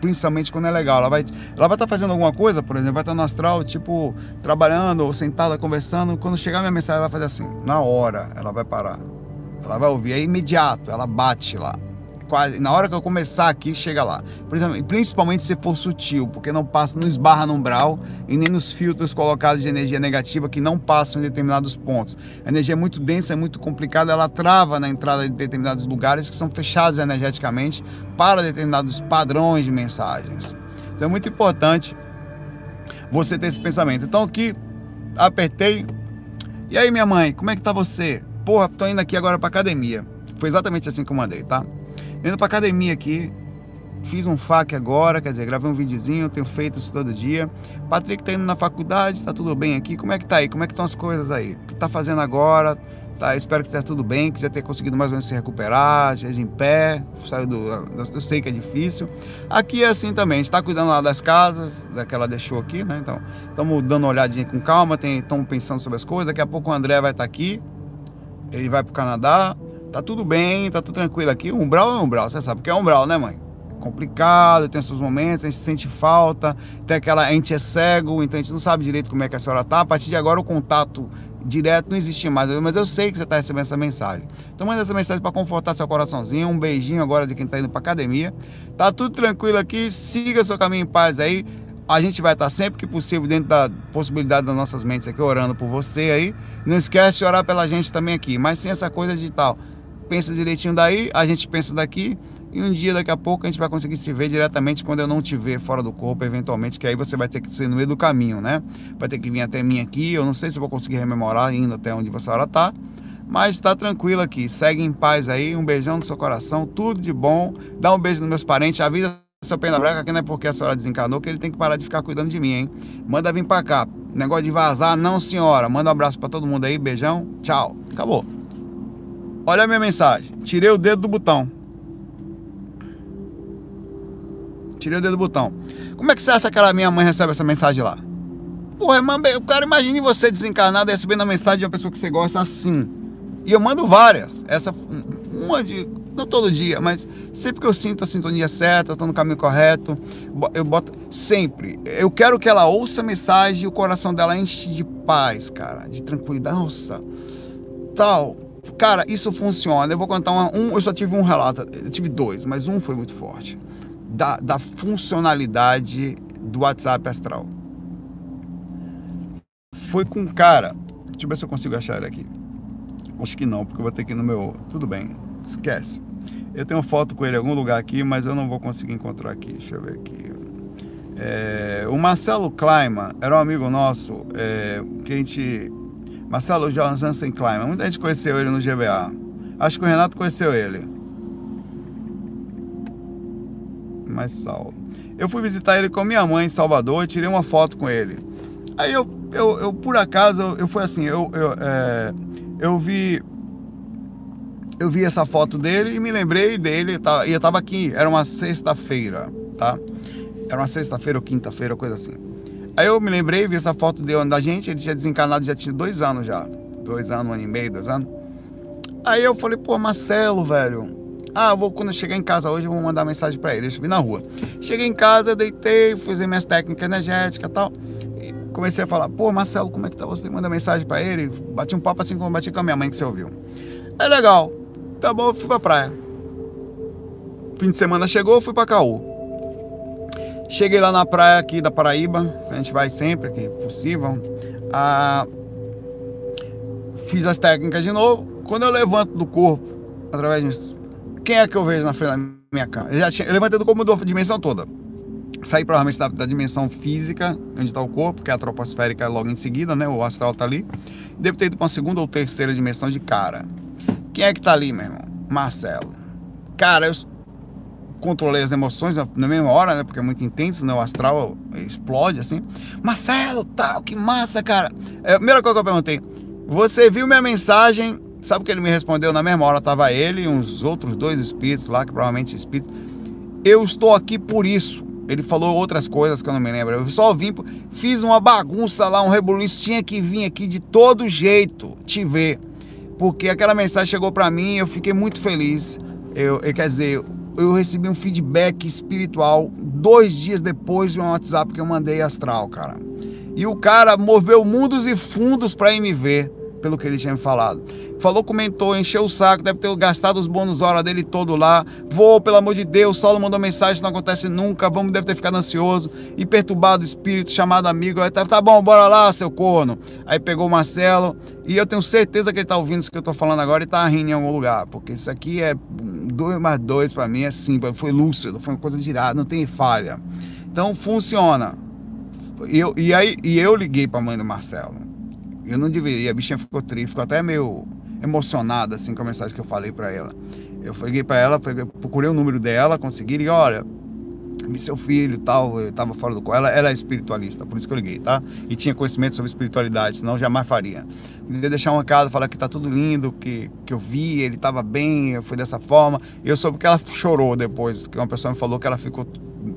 Principalmente quando é legal. Ela vai ela vai estar tá fazendo alguma coisa, por exemplo, vai estar tá no astral, tipo, trabalhando ou sentada conversando. Quando chegar minha mensagem, ela vai fazer assim. Na hora, ela vai parar. Ela vai ouvir, é imediato, ela bate lá quase na hora que eu começar aqui, chega lá. Principalmente se for sutil, porque não passa, não esbarra no umbral e nem nos filtros colocados de energia negativa que não passam em determinados pontos. A energia é muito densa, é muito complicada, ela trava na entrada de determinados lugares que são fechados energeticamente para determinados padrões de mensagens. Então é muito importante você ter esse pensamento. Então aqui apertei. E aí, minha mãe, como é que tá você? Porra, tô indo aqui agora pra academia. Foi exatamente assim que eu mandei, tá? Indo pra academia aqui, fiz um FAQ agora, quer dizer, gravei um videozinho, tenho feito isso todo dia. Patrick tá indo na faculdade, tá tudo bem aqui? Como é que tá aí? Como é que estão as coisas aí? O que tá fazendo agora? Tá, espero que esteja tudo bem, que já tenha conseguido mais ou menos se recuperar, esteja em pé, saiu do, eu sei que é difícil. Aqui é assim também, a gente está cuidando lá das casas, da que ela deixou aqui, né? Então, estamos dando uma olhadinha com calma, estamos pensando sobre as coisas. Daqui a pouco o André vai estar tá aqui, ele vai para o Canadá, Tá tudo bem, tá tudo tranquilo aqui. Umbral é umbral, você sabe o que é umbral, né, mãe? Complicado, tem seus momentos, a gente sente falta, tem aquela. A gente é cego, então a gente não sabe direito como é que a senhora tá. A partir de agora o contato direto não existe mais, mas eu sei que você está recebendo essa mensagem. Então manda essa mensagem para confortar seu coraçãozinho, um beijinho agora de quem está indo para academia. Tá tudo tranquilo aqui, siga seu caminho em paz aí. A gente vai estar sempre que possível dentro da possibilidade das nossas mentes aqui orando por você aí. Não esquece de orar pela gente também aqui, mas sem essa coisa de tal pensa direitinho daí, a gente pensa daqui, e um dia, daqui a pouco, a gente vai conseguir se ver diretamente quando eu não te ver fora do corpo, eventualmente, que aí você vai ter que ser no meio do caminho, né? Vai ter que vir até mim aqui, eu não sei se vou conseguir rememorar indo até onde você agora tá, mas está tranquilo aqui, segue em paz aí, um beijão no seu coração, tudo de bom, dá um beijo nos meus parentes, avisa seu pena branca que não é porque a senhora desencanou que ele tem que parar de ficar cuidando de mim, hein? Manda vir pra cá. Negócio de vazar, não senhora. Manda um abraço para todo mundo aí, beijão, tchau. Acabou. Olha a minha mensagem. Tirei o dedo do botão. Tirei o dedo do botão. Como é que você acha que a minha mãe recebe essa mensagem lá? Porra, o cara, imagine você desencarnado recebendo a mensagem de uma pessoa que você gosta assim. E eu mando várias. Essa, uma de. Não todo dia, mas sempre que eu sinto a sintonia certa, eu tô no caminho correto, eu boto. Sempre. Eu quero que ela ouça a mensagem e o coração dela enche de paz, cara, de tranquilidade. Nossa, tal Cara, isso funciona. Eu vou contar uma, um. Eu só tive um relato, eu tive dois, mas um foi muito forte. Da, da funcionalidade do WhatsApp astral. Foi com um cara. Deixa eu ver se eu consigo achar ele aqui. Acho que não, porque eu vou ter que ir no meu. Tudo bem, esquece. Eu tenho foto com ele em algum lugar aqui, mas eu não vou conseguir encontrar aqui. Deixa eu ver aqui. É, o Marcelo Kleiman era um amigo nosso é, que a gente Marcelo Jansen Kleiman. Muita gente conheceu ele no GVA. Acho que o Renato conheceu ele. Mas Saulo. Eu fui visitar ele com minha mãe em Salvador e tirei uma foto com ele. Aí eu, eu, eu por acaso, eu, eu fui assim, eu, eu, é, eu vi. Eu vi essa foto dele e me lembrei dele, tá, e eu tava aqui, era uma sexta-feira, tá? Era uma sexta-feira ou quinta-feira, coisa assim. Aí eu me lembrei, vi essa foto de, da gente, ele tinha desencarnado já tinha dois anos já. Dois anos, um ano e meio, dois anos. Aí eu falei, pô, Marcelo, velho. Ah, vou, quando eu chegar em casa hoje, eu vou mandar mensagem para ele. Eu subi na rua. Cheguei em casa, deitei, fiz minhas técnicas energéticas e tal. E comecei a falar, pô, Marcelo, como é que tá você? Manda mensagem para ele. Bati um papo assim como bati com a minha mãe que você ouviu. É legal. Tá bom, eu fui pra praia. Fim de semana chegou, fui pra Caú. Cheguei lá na praia aqui da Paraíba, a gente vai sempre que possível. Ah, fiz as técnicas de novo. Quando eu levanto do corpo, através disso, quem é que eu vejo na frente da minha cama? Eu já tinha, eu levantei do corpo da dimensão toda. Saí provavelmente da, da dimensão física, onde está o corpo, que é a troposférica logo em seguida, né? O astral tá ali. Devo ter ido para uma segunda ou terceira dimensão de cara. Quem é que tá ali, meu irmão? Marcelo. Cara, eu controlei as emoções na mesma hora, né? Porque é muito intenso, né? O astral explode assim. Marcelo, tal, que massa, cara. É, a primeira coisa que eu perguntei: Você viu minha mensagem? Sabe o que ele me respondeu? Na mesma hora tava ele e uns outros dois espíritos lá, que provavelmente espíritos. Eu estou aqui por isso. Ele falou outras coisas que eu não me lembro. Eu só vim, fiz uma bagunça lá, um rebuliço. Tinha que vir aqui de todo jeito te ver. Porque aquela mensagem chegou para mim, eu fiquei muito feliz. Eu, eu, quer dizer, eu recebi um feedback espiritual dois dias depois de um WhatsApp que eu mandei astral, cara. E o cara moveu mundos e fundos para me ver, pelo que ele tinha me falado. Falou, comentou, encheu o saco, deve ter gastado os bônus hora dele todo lá. Vou, pelo amor de Deus, Saulo mandou mensagem, não acontece nunca. Vamos, deve ter ficado ansioso e perturbado espírito, chamado amigo. Aí tá, tá bom, bora lá, seu corno. Aí pegou o Marcelo e eu tenho certeza que ele tá ouvindo isso que eu tô falando agora e tá rindo em algum lugar, porque isso aqui é dois mais dois para mim, é simples, foi lúcido, foi uma coisa girada, não tem falha. Então funciona. Eu, e aí e eu liguei para a mãe do Marcelo. Eu não deveria, a bichinha ficou triste, ficou até meio emocionada assim com a mensagem que eu falei para ela. Eu liguei para ela, procurei o número dela, consegui, e olha, vi seu filho tal, eu tava fora do corpo. Ela, ela é espiritualista, por isso que eu liguei, tá? E tinha conhecimento sobre espiritualidade, senão jamais faria. Queria deixar uma casa, falar que tá tudo lindo, que, que eu vi, ele tava bem, foi dessa forma. Eu soube que ela chorou depois, que uma pessoa me falou que ela ficou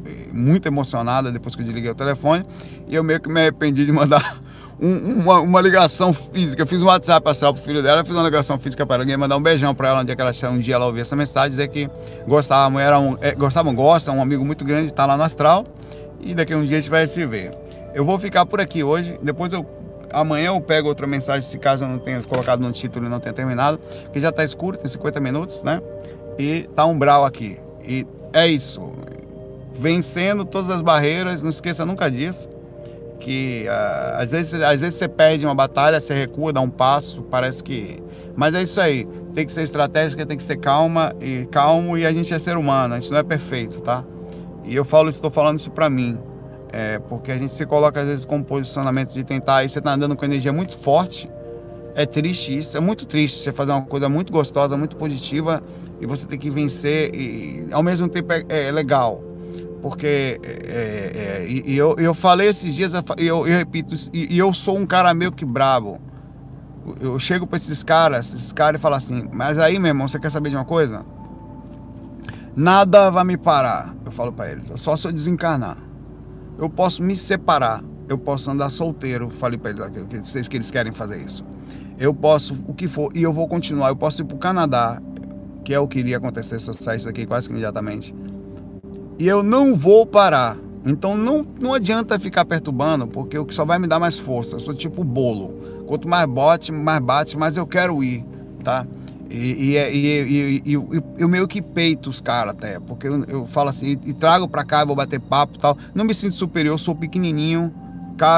eh, muito emocionada depois que eu desliguei o telefone. E eu meio que me arrependi de mandar um, uma, uma, ligação física. Fiz um WhatsApp astral pro filho dela, fiz uma ligação física para ela, mandar um beijão para ela, onde ela um dia ela ouvir essa mensagem, dizer que gostavam, era um, é, gostavam, gosta, um amigo muito grande, está lá no astral, e daqui a um dia a gente vai se ver. Eu vou ficar por aqui hoje, depois eu amanhã eu pego outra mensagem, se caso eu não tenha colocado no título e não tenha terminado, que já está escuro, tem 50 minutos, né? E tá umbral aqui. E é isso. Vencendo todas as barreiras, não esqueça nunca disso que uh, às, vezes, às vezes você perde uma batalha, você recua, dá um passo, parece que. Mas é isso aí. Tem que ser estratégica, tem que ser calma e calmo e a gente é ser humano, a gente não é perfeito, tá? E eu falo, estou falando isso para mim, é, porque a gente se coloca às vezes com um posicionamento de tentar, aí você tá andando com energia muito forte. É triste isso, é muito triste você fazer uma coisa muito gostosa, muito positiva e você ter que vencer e ao mesmo tempo é, é legal porque é, é, é, e, eu, eu falei esses dias, eu, eu repito, e, e, eu sou um cara meio que brabo. Eu chego para esses caras, esses caras e falo assim, mas aí, meu irmão, você quer saber de uma coisa? Nada vai me parar, eu falo para eles, só se eu desencarnar. Eu posso me separar, eu posso andar solteiro, falei para eles que que eles querem fazer isso. Eu posso, o que for, e eu vou continuar. Eu posso ir para o Canadá, que é o que iria acontecer se eu saísse daqui quase que imediatamente e eu não vou parar. Então não, não adianta ficar perturbando, porque o que só vai me dar mais força. Eu sou tipo bolo. Quanto mais bote, mais bate, mais eu quero ir, tá? E, e, e, e eu meio que peito os caras até, porque eu, eu, falo assim, e trago pra cá, vou bater papo e tal. Não me sinto superior, sou pequenininho,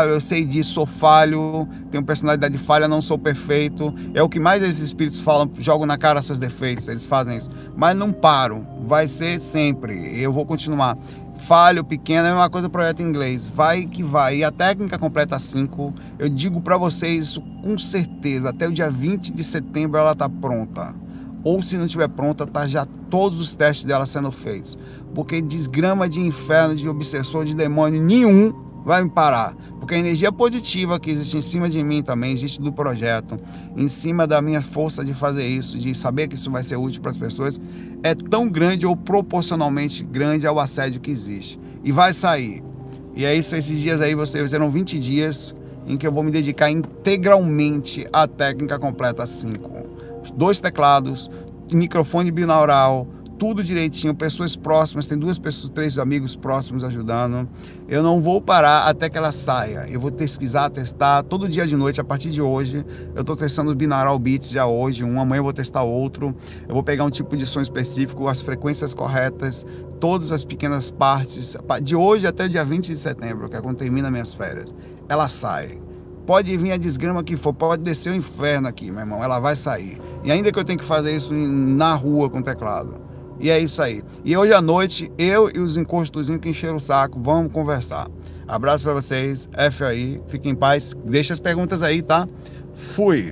eu sei disso, sou falho, tenho personalidade falha, não sou perfeito. É o que mais esses espíritos falam, jogam na cara seus defeitos, eles fazem isso. Mas não paro, vai ser sempre, eu vou continuar. Falho, pequeno, é a mesma coisa projeto em inglês. Vai que vai. E a técnica completa 5, eu digo para vocês isso com certeza, até o dia 20 de setembro ela tá pronta. Ou se não estiver pronta, tá já todos os testes dela sendo feitos. Porque desgrama de inferno, de obsessor, de demônio nenhum vai me parar. Porque a energia positiva que existe em cima de mim também, existe do projeto, em cima da minha força de fazer isso, de saber que isso vai ser útil para as pessoas, é tão grande ou proporcionalmente grande ao assédio que existe. E vai sair. E é isso, esses dias aí, vocês terão 20 dias em que eu vou me dedicar integralmente à técnica completa 5. Dois teclados, microfone binaural, tudo direitinho, pessoas próximas, tem duas pessoas, três amigos próximos ajudando. Eu não vou parar até que ela saia. Eu vou pesquisar, testar todo dia de noite, a partir de hoje. Eu estou testando binaural beats já hoje, um, amanhã eu vou testar outro. Eu vou pegar um tipo de som específico, as frequências corretas, todas as pequenas partes. De hoje até o dia 20 de setembro, que é quando termina minhas férias. Ela sai. Pode vir a desgrama que for, pode descer o inferno aqui, meu irmão, ela vai sair. E ainda que eu tenha que fazer isso na rua com teclado. E é isso aí. E hoje à noite, eu e os encostozinhos que encheram o saco, vamos conversar. Abraço para vocês, F aí, fiquem em paz. Deixa as perguntas aí, tá? Fui!